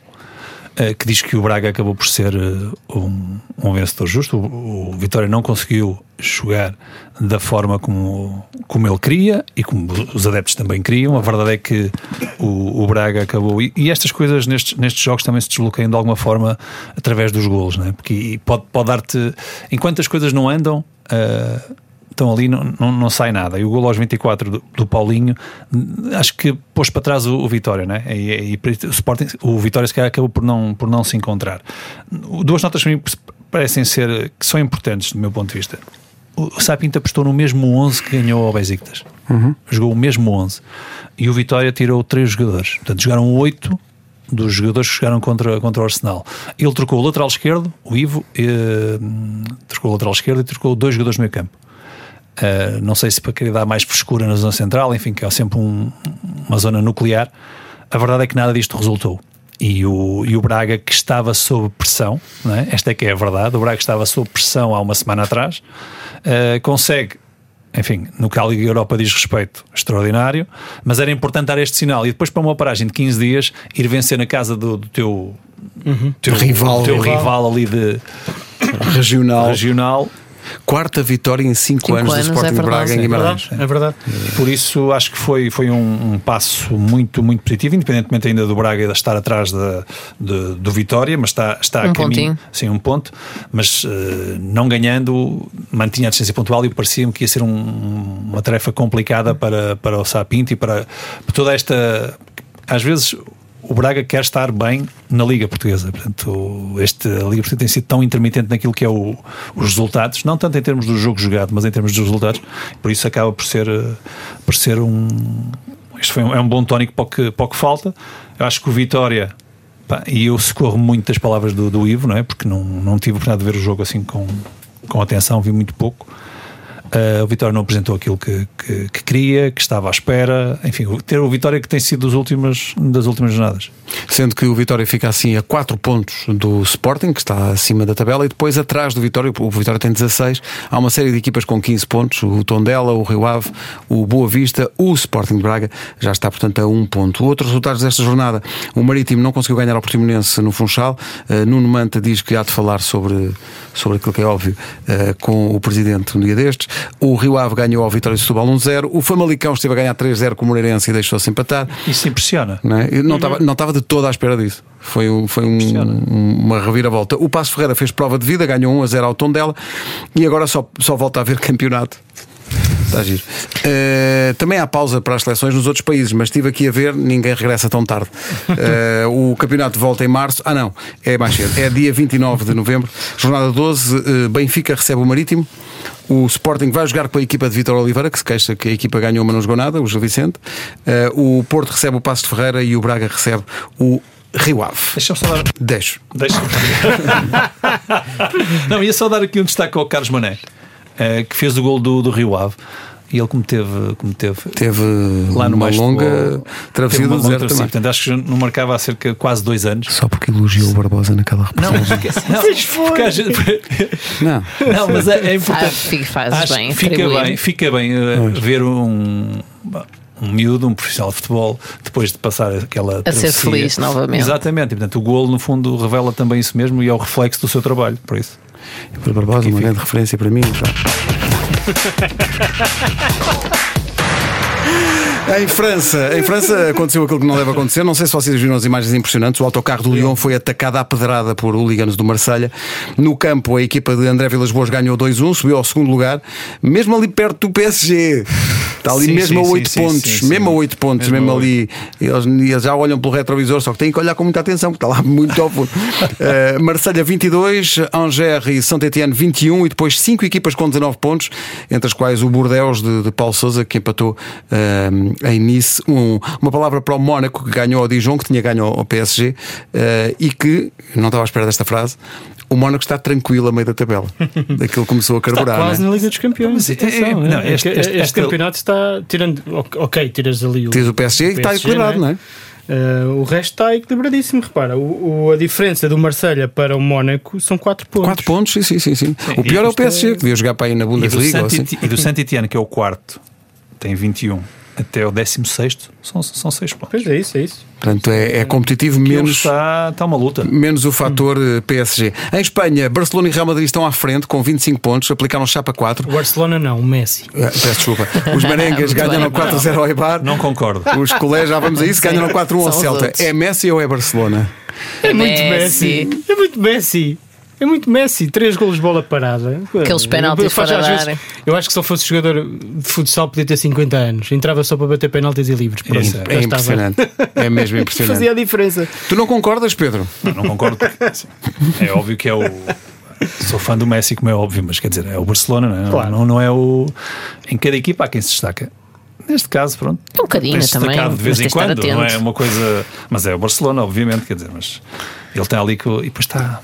que diz que o Braga acabou por ser uh, um, um vencedor justo. O, o Vitória não conseguiu jogar da forma como, como ele queria e como os adeptos também queriam. A verdade é que o, o Braga acabou. E, e estas coisas nestes, nestes jogos também se desbloqueiam de alguma forma através dos golos, não é? porque pode, pode dar-te. Enquanto as coisas não andam. uh, estão ali, não, não, não sai nada. E o gol aos 24 do, do Paulinho, acho que pôs para trás o, o Vitória, né? E, e, o, Sporting, o Vitória se calhar acabou por não, por não se encontrar. Duas notas para mim parecem ser que são importantes do meu ponto de vista. O Sapinto apostou no mesmo 11 que ganhou ao Besiktas. Jogou o mesmo 11. E o Vitória tirou três jogadores. Portanto, jogaram oito dos jogadores que jogaram contra, contra o Arsenal. Ele trocou o lateral esquerdo, o Ivo, eh, trocou o lateral esquerdo e trocou dois jogadores no meio campo. Uh, não sei se para querer dar mais frescura na zona central, enfim, que é sempre um- uma zona nuclear. A verdade é que nada disto resultou. E o, e o Braga, que estava sob pressão, é? esta é que é a verdade, o Braga estava sob pressão há uma semana atrás, uh, consegue, enfim, no que a Liga Europa diz respeito, extraordinário, mas era importante dar este sinal. E depois, para uma paragem de 15 dias, ir vencer na casa do, do teu, teu Rival. teu Rival. rival ali de Regional. regional. Quarta vitória em 5 Cinco anos, anos, do Sporting é verdade. Braga em É Guimarães. É verdade. Por isso acho que foi, foi um, um passo muito, muito positivo, independentemente ainda do Braga estar atrás da, de- do Vitória, mas está, está a Um caminho. pontinho. Sim, um ponto, mas eh, não ganhando, mantinha a distância pontual e parecia-me que ia ser um- uma tarefa complicada para, para o Sapinto e para, para toda esta. Às vezes. O Braga quer estar bem na Liga Portuguesa. Portanto, este, a Liga Portuguesa tem sido tão intermitente naquilo que é o- os resultados, não tanto em termos do jogo jogado, mas em termos dos resultados. Por isso acaba por ser, eh, por ser um. Isto foi um, é um bom tónico para o, que, para o que falta. Eu acho que o Vitória. e eu socorro muito das palavras do, do Ivo, não é? Porque não, não tive oportunidade de ver o jogo assim com, com atenção, vi muito pouco. Uh, o Vitória não apresentou aquilo que, que, que queria, que estava à espera. Enfim, ter o Vitória que tem sido dos últimas, das últimas jornadas. Sendo que o Vitória fica assim a 4 pontos do Sporting, que está acima da tabela, e depois atrás do Vitória, o Vitória tem 16, há uma série de equipas com 15 pontos, o Tondela, o Rio Ave, o Boa Vista, o Sporting de Braga, já está portanto a um ponto. Outros resultados desta jornada, o Marítimo não conseguiu ganhar ao Portimonense no Funchal, Uh, Nuno Manta diz que há de falar sobre, sobre aquilo que é óbvio uh, com o Presidente um dia destes, o Rio Ave ganhou ao Vitória de Setúbal 1-0, o Famalicão esteve a ganhar 3-0 com o Moreirense e deixou-se empatar, Isso impressiona. não é? Não estava não estava de toda à espera disso. Foi, foi um- um- uma reviravolta. O Passo Ferreira fez prova de vida, ganhou 1 a 0 ao Tondela e agora só, só volta a haver <laughs> campeonato. Está giro. Eh, também há pausa para as seleções nos outros países, mas estive aqui a ver, ninguém regressa tão tarde. <laughs> Eh, o campeonato volta em março. Ah, não, é mais cedo. É dia 29 de novembro, jornada 12. eh, Benfica recebe o Marítimo. O Sporting vai jogar com a equipa de Vitor Oliveira, que se queixa que a equipa ganhou, mas não jogou nada, o Gil Vicente. O Porto recebe o Passo de Ferreira e o Braga recebe o Rio Ave. Deixa-me só dar. Deixo. Deixa <laughs> Não, ia só dar aqui um destaque ao Carlos Mané, eh, que fez o gol do, do Rio Ave. E ele, como teve, como teve Teve lá no uma mais longa travessia do deserto travessia. também. Portanto, acho que não marcava há cerca de quase dois anos. Só porque elogiou o Barbosa naquela Não, reportagem. porque, <laughs> não, porque às vezes- <laughs> Não. não, mas é, é importante. Faz- fica- fazes Acho bem, fica atribuir. bem, fica bem uh, ver um, um miúdo, um profissional de futebol, depois de passar aquela A ser travessia. feliz novamente. Exatamente, e, portanto, o golo no fundo revela também isso mesmo e é o reflexo do seu trabalho, por isso. E para Barbosa, uma grande referência para mim. <laughs> Em França, em França aconteceu aquilo que não deve acontecer. Não sei se vocês viram as imagens impressionantes. O autocarro do Lyon foi atacado à pedrada por hooligans do Marselha. No campo, a equipa de André Vilas Boas ganhou 2-1, subiu ao segundo lugar, mesmo ali perto do PSG. Está ali Sim, mesmo sim, a 8 sim, pontos, mesmo a sim. 8 pontos, Mesmo mesmo, a ali. Eles, já olham pelo retrovisor, só que têm que olhar com muita atenção, porque está lá muito ao fundo. Uh, <laughs> Marselha 22, Angers e Saint-Etienne 21 e depois 5 equipas com 19 pontos, entre as quais o Bordeaux de, de Paulo Sousa, que empatou uh, em Nice. Um- uma palavra para o Mónaco, que ganhou ao Dijon, que tinha ganho ao, PSG, uh, e que, não estava à espera desta frase, o Mónaco está tranquilo a meio da tabela. <laughs> Daquilo começou a Está carburar. quase né? na Liga dos Campeões. Mas é- atenção, é- é. não, É este- que este- este- campeonato está tirando. Ok, tiras ali o. Tens o PSG que está PSG, equilibrado, não é? Eh, o resto está equilibradíssimo. Repara, o, o- a diferença do Marselha para o Mónaco são 4 pontos. 4 pontos, sim, sim, sim. sim. o pior é o isto é- PSG, que devia jogar para aí na E do, Bundesliga. assim. E do Saint-Etienne, que é o quarto, tem 21, até o 16 são, são 6 pontos. Pois é, isso, é isso. Portanto, é, é competitivo Aquilo menos. está, está uma luta. Menos o fator eh, PSG. Em Espanha, Barcelona e Real Madrid estão à frente com 25 pontos, aplicaram chapa 4. O Barcelona não, o Messi. Eh, Peço desculpa. Os merengues ganharam bem. 4-0 ao Eibar. Não concordo. Os colégios, já vamos a isso, ganharam 4-1 ao Celta. outros. É Messi ou é Barcelona? É muito Messi. Messi. É muito Messi. É muito Messi. Três golos de bola parada. Aqueles penaltis fora da vezes- área. Eu acho que se ele fosse jogador de futsal podia ter 50 anos. Entrava só para bater penaltis e livres. É já É estava. impressionante. É mesmo <laughs> impressionante. Fazia a diferença. Tu não concordas, Pedro? Não, não concordo. porque, é óbvio que é o. Sou fã do Messi, como é óbvio, mas quer dizer, é o Barcelona, não é? Claro. Não, não é o. Em cada equipa há quem se destaca. Neste caso, pronto. É um bocadinho também, destacado de vez em quando, não é uma coisa. Mas é o Barcelona, obviamente, quer dizer, mas ele tem ali que. E depois está.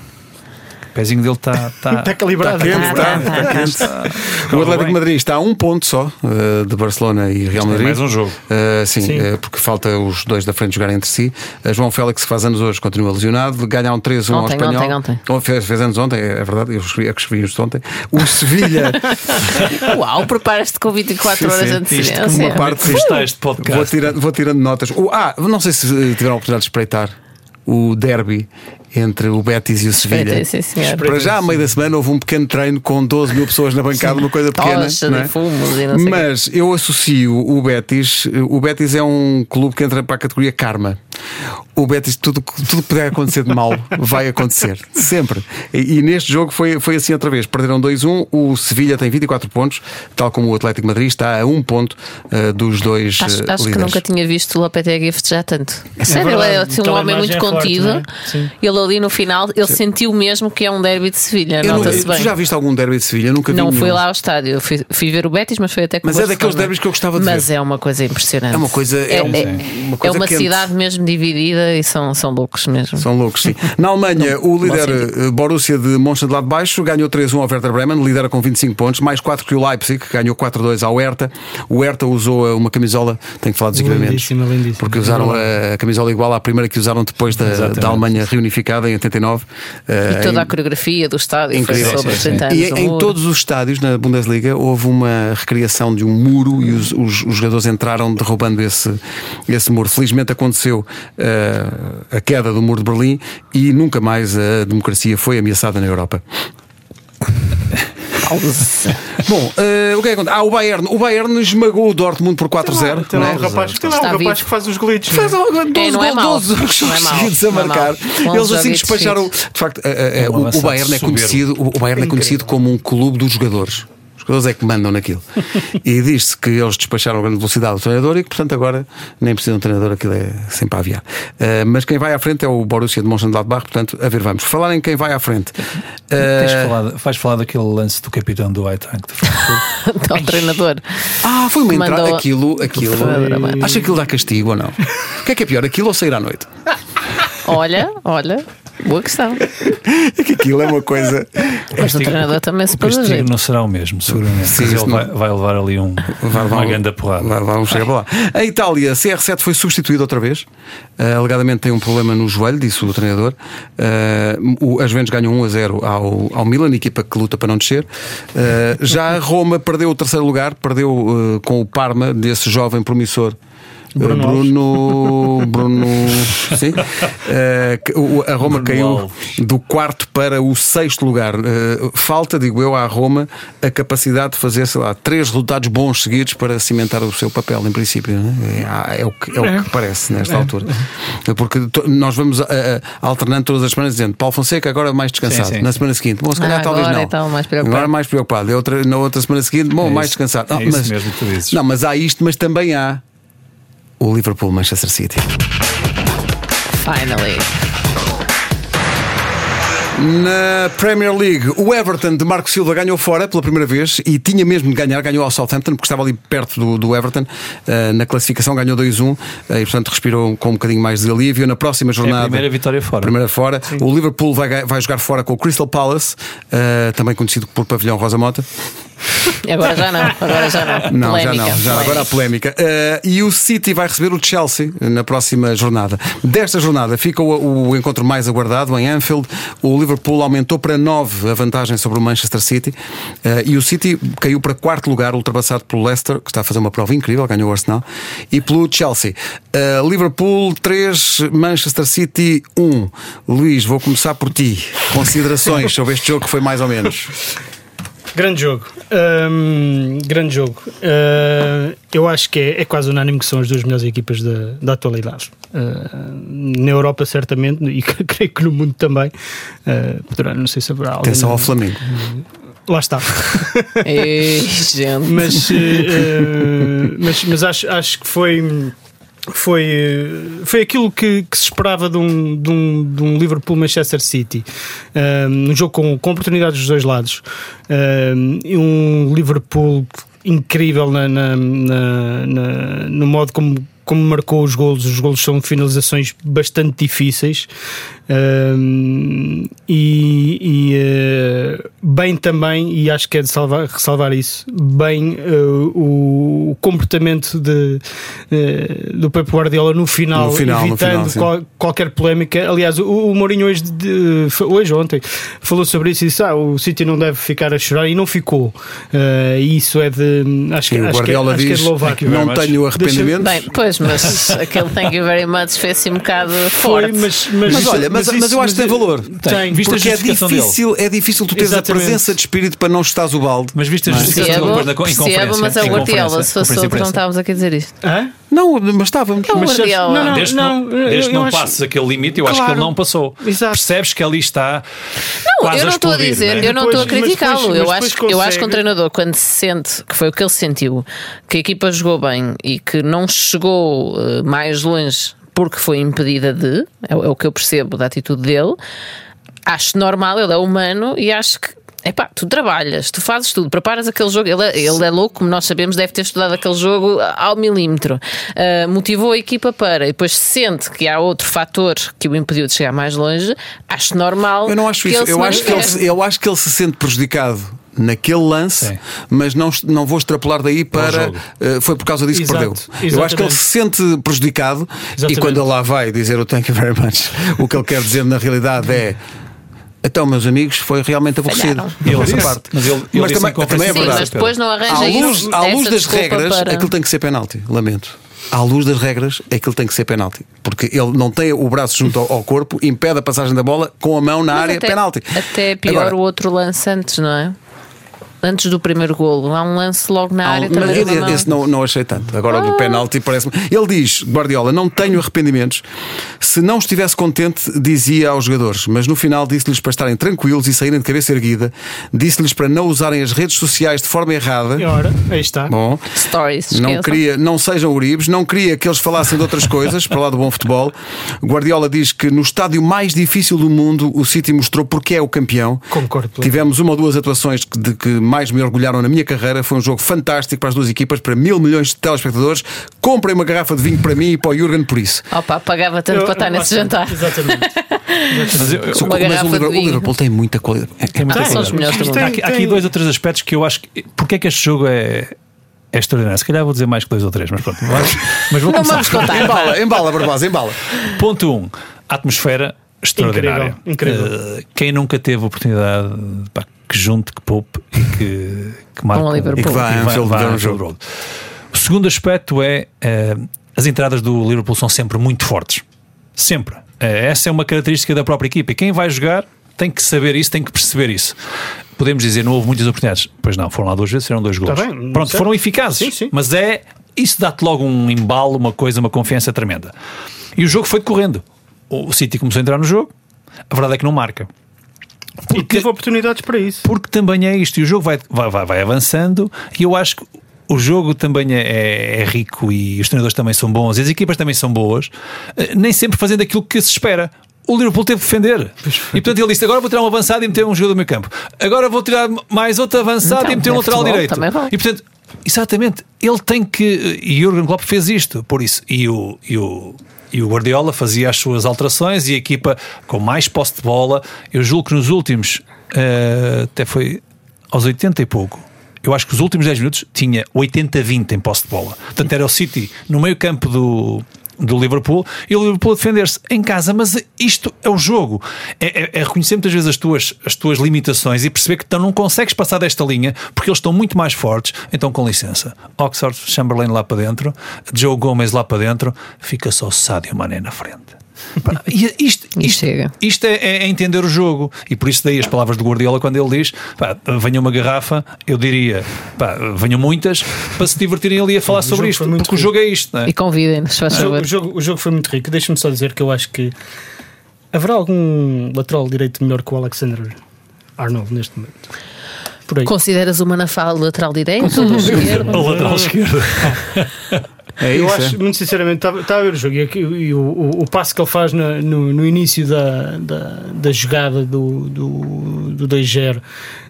O pezinho dele está. Está, Está <laughs> calibrado. Está quente, Tá, está, tá, tá. quente. O Atlético. Madrid está a um ponto só eh, de Barcelona e Real Tem Madrid. mais um jogo. Eh, sim, Sim. eh, porque falta os dois da frente jogarem entre si. João Félix, que faz anos hoje, continua lesionado. Ganharam 3-1 ao Espanhol. ontem, ontem. Fez, fez anos ontem, é verdade. Eu escrevi, é que escrevi isto ontem. O Sevilha. <laughs> Uau, preparas-te com 24 Sim, horas de Isto antecedência. uma parte podcast? vou, tirando, vou tirando notas. Ah, não sei se tiveram a oportunidade de espreitar o derby entre o Betis e o Sevilha. Sim, sim, senhor. Para já, à meio da semana, houve um pequeno treino com 12 mil pessoas na bancada, uma coisa pequena. Tocha não é? fumos e não sei o quê. Mas eu associo o Betis. O Betis é um clube que entra para a categoria karma. O Betis, tudo tudo que puder acontecer de mal, <laughs> vai acontecer. Sempre. E, e neste jogo foi, foi assim outra vez. Perderam 2-1. O Sevilha tem 24 pontos, tal como o Atlético de Madrid está a um ponto eh, dos dois Acho, eh, acho que nunca tinha visto o Lopetegui festejar tanto. Sério, ele é verdade. assim, um Aquela homem muito é forte, contido. é? Sim. Ele ali no final, ele sentiu mesmo que é um derby de Sevilha. Eu não- Nota-se tu bem. já viste algum derby de Sevilha? Nunca vi Não fui nenhum. lá ao estádio, Eu fui, fui ver o Betis, mas foi até com Mas o é daqueles derbys que eu gostava de Mas ver. é uma coisa impressionante. É uma coisa- é É, um- é- uma é coisa uma quente. cidade mesmo dividida e são, são loucos mesmo. São loucos, sim. <laughs> Na Alemanha, o líder eh, Borussia de Mönchengladbach ganhou 3-1 ao Werder Bremen, lidera com 25 pontos, mais 4 que o Leipzig, que ganhou 4-2 ao Hertha. O Hertha usou eh, uma camisola, tenho que falar dos equipamentos. Lindíssima, lindíssima. Porque usaram a, a camisola igual à primeira que usaram depois da, Exatamente. da Alemanha reunificada em 89. eh, E toda em- a coreografia do estádio Incrível. foi sobre Sim, sim, 30 anos. E em todos os estádios na Bundesliga houve uma recriação de um muro e os, os- os jogadores entraram derrubando esse, esse muro. Felizmente aconteceu eh, a queda do muro de Berlim e nunca mais a democracia foi ameaçada na Europa. <laughs> Bom, eh, o que é que acontece? Ah, o Bayern. O Bayern esmagou o Dortmund por 4-0. Tem lá não é? um rapaz, tem lá um Está rapaz que faz os glitches. Faz não é? agora 12, É, não é gol- mau. 12 jogos Não é seguidos a marcar. 11 Eles assim despacharam. De facto, eh, eh, o, o avançado Bayern soberbo. conhecido, o o Bayern é conhecido como um clube dos jogadores. Jogadores é que mandam naquilo. <laughs> e diz-se que eles despacharam a grande velocidade do treinador e que, portanto, agora nem precisa de um treinador, aquilo é sempre a aviar. Eh, mas quem vai à frente é o Borussia de Mönchengladbach, portanto, a ver, vamos. Falar em quem vai à frente. <laughs> Eh, falado, vais falar daquele lance do capitão do Eintracht de <laughs> Frankfurt. Ao treinador. ah, foi uma entrada. Mandou- Aquilo, aquilo. Acha que aquilo dá castigo ou não? O que é que é pior, aquilo ou sair à noite? Olha, olha, boa questão. É que aquilo é uma coisa. Mas o treinador também se pode ver. não será o mesmo, seguramente. Sim, ele não- vai, vai levar ali um, Vai uma um- grande porrada. vai- Vamos chegar para lá. A Itália, CR7 foi substituído outra vez. Uh, alegadamente tem um problema no joelho, disse o treinador. Uh, o, as Juventus ganham 1 a 0 ao, ao Milan, equipa que luta para não descer. Uh, já a Roma perdeu o terceiro lugar, perdeu uh, com o Parma, desse jovem promissor. Bruno Bruno, <laughs> Bruno sim. Eh, o- a Roma Bruno caiu Alves. do quarto para o sexto lugar. Eh, falta, digo eu, à Roma a capacidade de fazer, sei lá, três resultados bons seguidos para cimentar o seu papel, em princípio. não É, É o que, é o que parece nesta altura. Porque nós vamos eh, alternando todas as semanas dizendo Paulo Fonseca agora mais descansado. Sim, sim. Na semana seguinte, bom, se calhar Ah, talvez agora não. então mais preocupado. Agora mais preocupado. E outra, na outra semana seguinte, bom, É mais descansado. É Não, isso mas, mesmo que tu dizes. Não, mas há isto, mas também há o Liverpool Manchester City. Finally. Na Premier League, o Everton de Marco Silva ganhou fora pela primeira vez e tinha mesmo de ganhar, ganhou ao Southampton, porque estava ali perto do, do Everton. Uh, na classificação ganhou 2-1 uh, e, portanto, respirou com um bocadinho mais de alívio. Na próxima É jornada. a primeira vitória fora. Primeira fora. O Liverpool vai, vai jogar fora com o Crystal Palace, uh, também conhecido por Pavilhão Rosa Mota. <laughs> Agora já não, agora já não. Não, Polémica, já não, já polémica. agora há polémica. Uh, e o City vai receber o Chelsea na próxima jornada. Desta jornada fica o, o encontro mais aguardado em Anfield. O Liverpool aumentou para 9 a vantagem sobre o Manchester City Uh, e o City caiu para quarto lugar, ultrapassado pelo Leicester, que está a fazer uma prova incrível, ganhou o Arsenal, e pelo Chelsea. Uh, Liverpool 3, Manchester City 1. Luís, vou começar por ti. Considerações sobre este jogo que foi mais ou menos. <laughs> Grande jogo. Hum, grande jogo. Uh, eu acho que é, é quase unânime que são as duas melhores equipas da, da atualidade. Uh, na Europa, certamente, e <laughs> creio que no mundo também. Uh, poderá, não sei se haverá. Atenção ao Flamengo. Lá está. Ei, gente. mas, mas, mas acho, acho que foi. Foi, foi aquilo que, que se esperava de um, de um, de um Liverpool-Manchester City. Um, um jogo com, com oportunidades dos dois lados. Um, um Liverpool incrível na- na- na- no modo como, como marcou os golos. Os golos são finalizações bastante difíceis. Um, e e, eh, bem também, e acho que é de salvar, ressalvar isso, bem eh, o, comportamento de, eh, do Pep Guardiola no final, No final, no evitando final, sim. qual- qualquer polémica. Aliás, o, o Mourinho hoje, de- hoje, ontem, falou sobre isso e disse: ah, o City não deve ficar a chorar, e não ficou. Isso é de. Acho que, acho que, é- Guardiola acho que é de louvar. Thank you very Não much. tenho arrependimentos. Bem, pois, mas aquele thank you very much foi assim um bocado Foi, forte. mas, mas, Mas olha, mas, mas, isso- eu acho que tem valor. Tem, Viste a Porque é justificação dele? difícil, é difícil tu teres a presença de espírito para não estás o balde. Mas viste a é? justificação dele depois co- em conferência? mas é o Guardiola. Se fosse outro, não estávamos aqui a dizer isto. Hã? Não, mas estávamos. Não, Mas sabes- não, não, Desde, não, não, desde não acho- passes aquele limite, eu acho que Claro. ele não passou. Exato. Percebes que ali está. Não, quase eu não estou a dizer, não é? eu não estou a criticá-lo. Eu, acho, depois eu acho que um consegue- treinador, quando se sente, que foi o que ele sentiu, que a equipa jogou bem e que não chegou eh, mais longe porque foi impedida de, é, o- é o que eu percebo da atitude dele, acho normal, ele é humano e acho que. Epá, tu trabalhas, tu fazes tudo, preparas aquele jogo. Ele é, ele é louco, como nós sabemos, deve ter estudado aquele jogo ao milímetro. Ah, motivou a equipa para, e depois sente que há outro fator que o impediu de chegar mais longe. Acho normal. Eu não acho que isso. Eu acho, que ele, eu acho que ele se sente prejudicado naquele lance, Sim. mas não, não vou extrapolar daí para. eh, foi por causa disso Exato, que perdeu. Eu acho que ele exatamente. se sente prejudicado e Exatamente. quando ele lá vai dizer o thank you very much, o que ele quer dizer na realidade é. Então, meus amigos, foi realmente aborrecido. Ele disse, parte. mas ele- ele mas também, também é de Sim, verdade. mas depois não arranja À isso, luz, à luz essa das regras, para- aquilo tem que ser penalti. Lamento. À luz das regras, aquilo tem que ser penalti. Porque ele não tem o braço junto ao, ao corpo, impede a passagem da bola com a mão na Mas área, até, penalti. Até é pior Agora, o outro lance antes, não é? Antes do primeiro golo. Há um lance logo na um- área mas também. esse- numa mão. esse não, não achei tanto. Agora Ah. o do penalti parece-me. Ele diz, Guardiola, não tenho arrependimentos. Se não estivesse contente, dizia aos jogadores, mas no final disse-lhes para estarem tranquilos e saírem de cabeça erguida. Disse-lhes para não usarem as redes sociais de forma errada. E ora, aí está. Bom, Stories. não queria, não sejam uribes, não queria que eles falassem de outras coisas para lá do bom futebol. Guardiola diz que no estádio mais difícil do mundo o City mostrou porque é o campeão. Concordo. Tivemos uma ou duas atuações de que mais me orgulharam na minha carreira. Foi um jogo fantástico para as duas equipas, para mil milhões de telespectadores. Comprem uma garrafa de vinho para mim e para o Jurgen por isso. Opa, pagava tanto Eu- para estar nesse jantar. Exatamente. Mas eu- eu- Uma Mas garrafa o de Liverpool, o. Liverpool tem muita qualidade. Tem muita Ah, são os qualidade. melhores do mundo. Há aqui, há aqui Tem- dois ou três aspectos que eu acho que. Porque é que este jogo é, é extraordinário? Se calhar vou dizer mais que dois ou três, mas pronto. Mas, mas vou Não começar. vamos contar. Embala, embala, Barbosa, embala. Ponto 1. Um, atmosfera extraordinária. Incrível, incrível. Eh, quem nunca teve oportunidade pá, que junte, que poupe e que, que <laughs> marque um-. E que vá a e um Anfield jogo. Road. O segundo aspecto é eh, as entradas do Liverpool são sempre muito fortes. Sempre. Eh, Essa é uma característica da própria equipa. E quem vai jogar tem que saber isso, tem que perceber isso. Podemos dizer, não houve muitas oportunidades. Pois não, foram lá duas vezes, eram dois gols. Tá bem, Pronto, certo. foram eficazes. Sim, sim. Mas é. Isso dá-te logo um embalo, uma coisa, uma confiança tremenda. E o jogo foi decorrendo. O City começou a entrar no jogo, a verdade é que não marca. E teve oportunidades para isso. Porque também é isto, e o jogo vai, vai, vai, avançando, e eu acho que o jogo também é, é- é rico e os treinadores também são bons, e as equipas também são boas, eh, nem sempre fazendo aquilo que se espera. O Liverpool teve que defender. E portanto ele disse: agora vou tirar um avançado e meter um jogador do meu campo. Agora vou tirar mais outro avançado Então, e meter um é lateral direito. E portanto, exatamente, ele tem que. E Jurgen Klopp fez isto, por isso. E o, e o, e o Guardiola fazia as suas alterações e a equipa com mais posse de bola. Eu julgo que nos últimos. eh, até foi aos 80 e pouco. Eu acho que os últimos 10 minutos tinha 80-20 em posse de bola. Portanto, era o City no meio campo do, do Liverpool e o Liverpool a defender-se em casa. Mas isto é o jogo. É, é- é reconhecer muitas vezes as tuas, as tuas limitações e perceber que então não consegues passar desta linha porque eles estão muito mais fortes. Então, com licença, Oxford Chamberlain lá para dentro, Joe Gomez lá para dentro, fica só Sadio Mané na frente. Isto, <laughs> isto, chega. isto é, é- entender o jogo e por isso daí as palavras do Guardiola quando ele diz pá, venha uma garrafa, eu diria pá, venham muitas para se divertirem ali a falar sobre isto, porque o rico. jogo é isto, não é? E convidem-nos, se faz O jogo, o jogo- o jogo foi muito rico. Deixa-me só dizer que eu acho que haverá algum lateral direito melhor que o Alexander Arnold neste momento. Por aí. Consideras o Manafá lateral direito? esquerdo? O <laughs> lateral esquerdo. <laughs> É eu isso. acho, muito sinceramente, estava estava a ver o jogo e, aqui- e o, o, o passo que ele faz na- no, no início da, da, da jogada do, do, do 2-0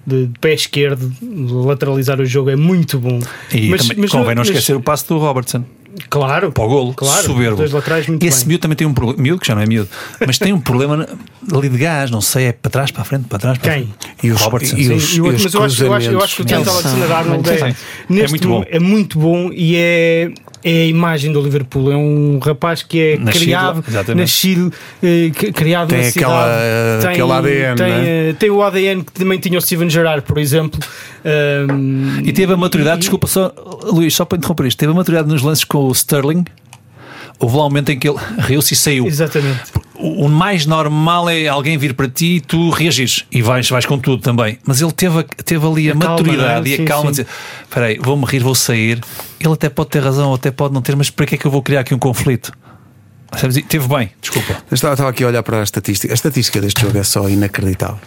de, de pé esquerdo, de lateralizar o jogo é muito bom. E Mas- também mas convém não mas- esquecer o passo do Robertson Claro, para o golo, claro, soberbo. os dois laterais muito Esse bem. miúdo também tem um problema, miúdo que já não é miúdo, mas tem um problema ali de gás, não sei, é para trás, para a frente, para trás, para a Quem? frente. E os- Robertson. e Sim, os- e os mas eu acho, eu, acho, eu acho que o Trent cruzamentos. Alexander Arnold é, É muito bom. é muito bom e é, é a imagem do Liverpool. É um rapaz que é Nascido criado, exatamente. nascido, eh, criado Tem na aquela, cidade. eh, Tem, aquele ADN, tem, é? eh, tem o ADN que também tinha o Steven Gerrard, por exemplo. Um, E teve a maturidade, e- desculpa só, Luís, só para interromper isto, teve a maturidade nos lances com o Sterling. Houve lá um momento em que ele <laughs> riu-se e saiu. Exatamente. O o mais normal é alguém vir para ti e tu reagires e vais, vais com tudo também. Mas ele teve, teve ali a, A calma, maturidade não é? e a Sim, calma de sim. dizer: espera aí, vou-me rir, vou sair. Ele até pode ter razão, ou até pode não ter, mas para que é que eu vou criar aqui um conflito? Sabes? Teve bem, desculpa. Eu estava, estava aqui a olhar para a estatística. A estatística deste jogo é só inacreditável.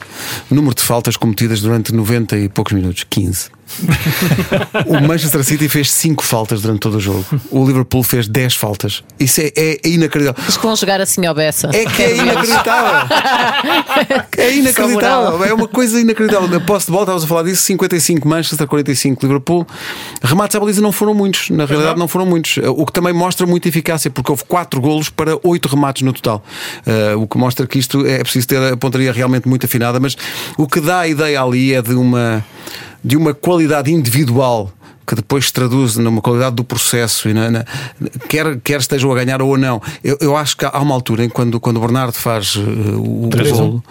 Número de faltas cometidas durante 90 e poucos minutos 15. <laughs> o Manchester City fez 5 faltas durante todo o jogo. O Liverpool fez 10 faltas. Isso é, é- é inacreditável. Que vão jogar assim ao beça. É que é <laughs> inacreditável. É inacreditável. É uma coisa inacreditável. Na posse de bola, estávamos a falar disso: 55 Manchester, 45 Liverpool. Remates à baliza não foram muitos. Na realidade, não foram muitos. O que também mostra muita eficácia, porque houve 4 golos para 8 remates no total. Uh, o que mostra que isto é preciso ter a pontaria realmente muito afinada. Mas o que dá a ideia ali é de uma, de uma qualidade individual que depois se traduz numa qualidade do processo e na, na- quer, quer estejam a ganhar ou não. Eu, eu acho que há uma altura em que quando, quando o Bernardo faz uh, o um. golo,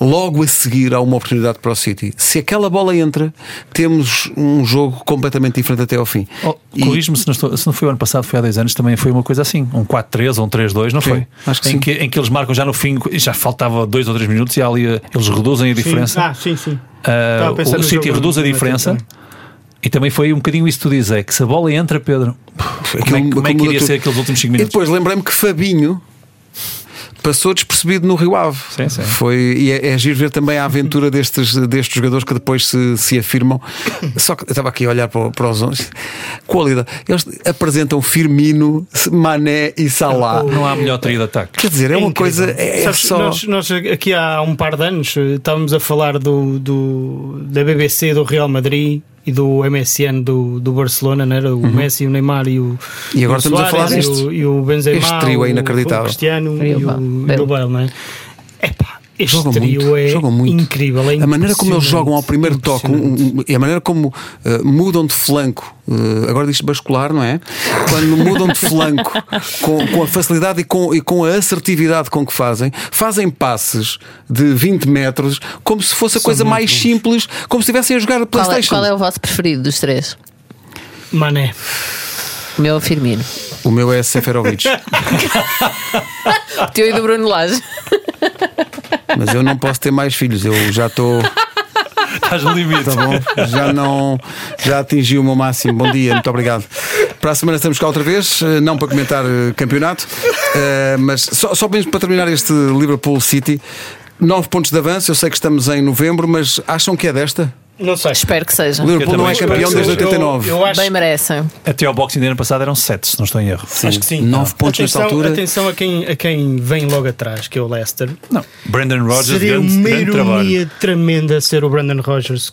logo a seguir há uma oportunidade para o City. Se aquela bola entra, temos um jogo completamente diferente até ao fim. Oh, E- Corrijo-me se, se não foi o ano passado, foi há 10 anos, também foi uma coisa assim: um 4-3 ou um 3-2, não Sim, foi? acho que em, sim. que, em que eles marcam já no fim, já faltava 2 ou 3 minutos e ali eh, eles reduzem a diferença. Sim. Ah, sim, sim. Pensar o City reduz a diferença. E também foi um bocadinho isso que tu dizes: é que se a bola entra, Pedro, como é, que- como é que iria ser aqueles últimos 5 E minutos? depois lembrei-me que Fabinho passou despercebibido no Rio Ave. Sim, sim. Foi, e é, é giro ver também a aventura <laughs> destes, destes jogadores que depois se, se afirmam. Só que eu estava aqui a olhar para, para os 11. Qualidade. Eles apresentam Firmino, Mané e Salah. Não há melhor trio de ataque. Quer dizer, é, uma incrível. coisa. É, é Sabes, só. nós, nós aqui há um par de anos eh, estávamos a falar do, do- da BBC do Real Madrid e do MSN do, do Barcelona, não era? o Messi, o Neymar e o Uhum. E agora o estamos a falar Suárez disto. E o, e o Benzema, Este trio é o- inacreditável. O Cristiano E e o o, Bale. e o Bale, não é? Epá, este Jogam trio muito, é jogam muito. incrível. é a maneira como eles jogam ao primeiro toque um- um- e a maneira como uh, mudam de flanco, uh, agora diz bascular, não é? Quando mudam de flanco <laughs> com, com a facilidade e com, e com a assertividade com que fazem, fazem passes de 20 metros como se fosse a coisa mais simples, como se estivessem a jogar Qual é, PlayStation. qual é o vosso preferido dos três? Mané. O meu é o Firmino. O meu é Seferovic. <laughs> O teu e do Bruno Lage. <laughs> Mas eu não posso ter mais filhos. Eu já estou. Estás no limite. Tá bom? Já não. Já atingi o meu máximo. Bom dia, muito obrigado. Para a semana estamos cá outra vez, eh, não para comentar eh, campeonato, eh, mas só, só mesmo para terminar este Liverpool City. Nove pontos de avanço, eu sei que estamos em novembro, mas acham que é desta? Não sei. Espero que seja. O Liverpool não é campeão desde que seja. 89. Eu, eu acho, Bem merecem. Até ao boxing do ano passado eram 7, se não estou em erro. acho que sim. Nove pontos atenção, nesta altura. Atenção a quem, a quem vem logo atrás, que é o Leicester. Não. Brandon Rodgers, Seria grande, uma grande trabalho. ironia tremenda ser o Brandon Rodgers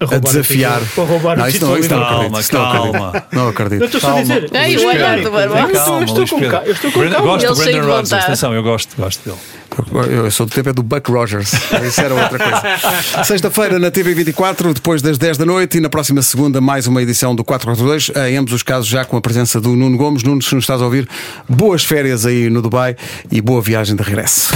a, roubar A desafiar. O título, a roubar Não, o isso título não, isso não acredito. Calma, isso não acredito. calma. Não Eu acredito. estou só a dizer. Ei, o olhar do Barbosa. eu estou- com calma. Eu estou com calma. Gosto do Brandon Rodgers, atenção, eu gosto, gosto dele. Eu sou do tempo é do Buck Rogers. Isso era outra coisa. <laughs> Sexta-feira na TV24, depois das 10 da noite, e na próxima segunda, mais uma edição do 442. Em ambos os casos, já com a presença do Nuno Gomes. Nuno, se nos estás a ouvir, boas férias aí no Dubai e boa viagem de regresso.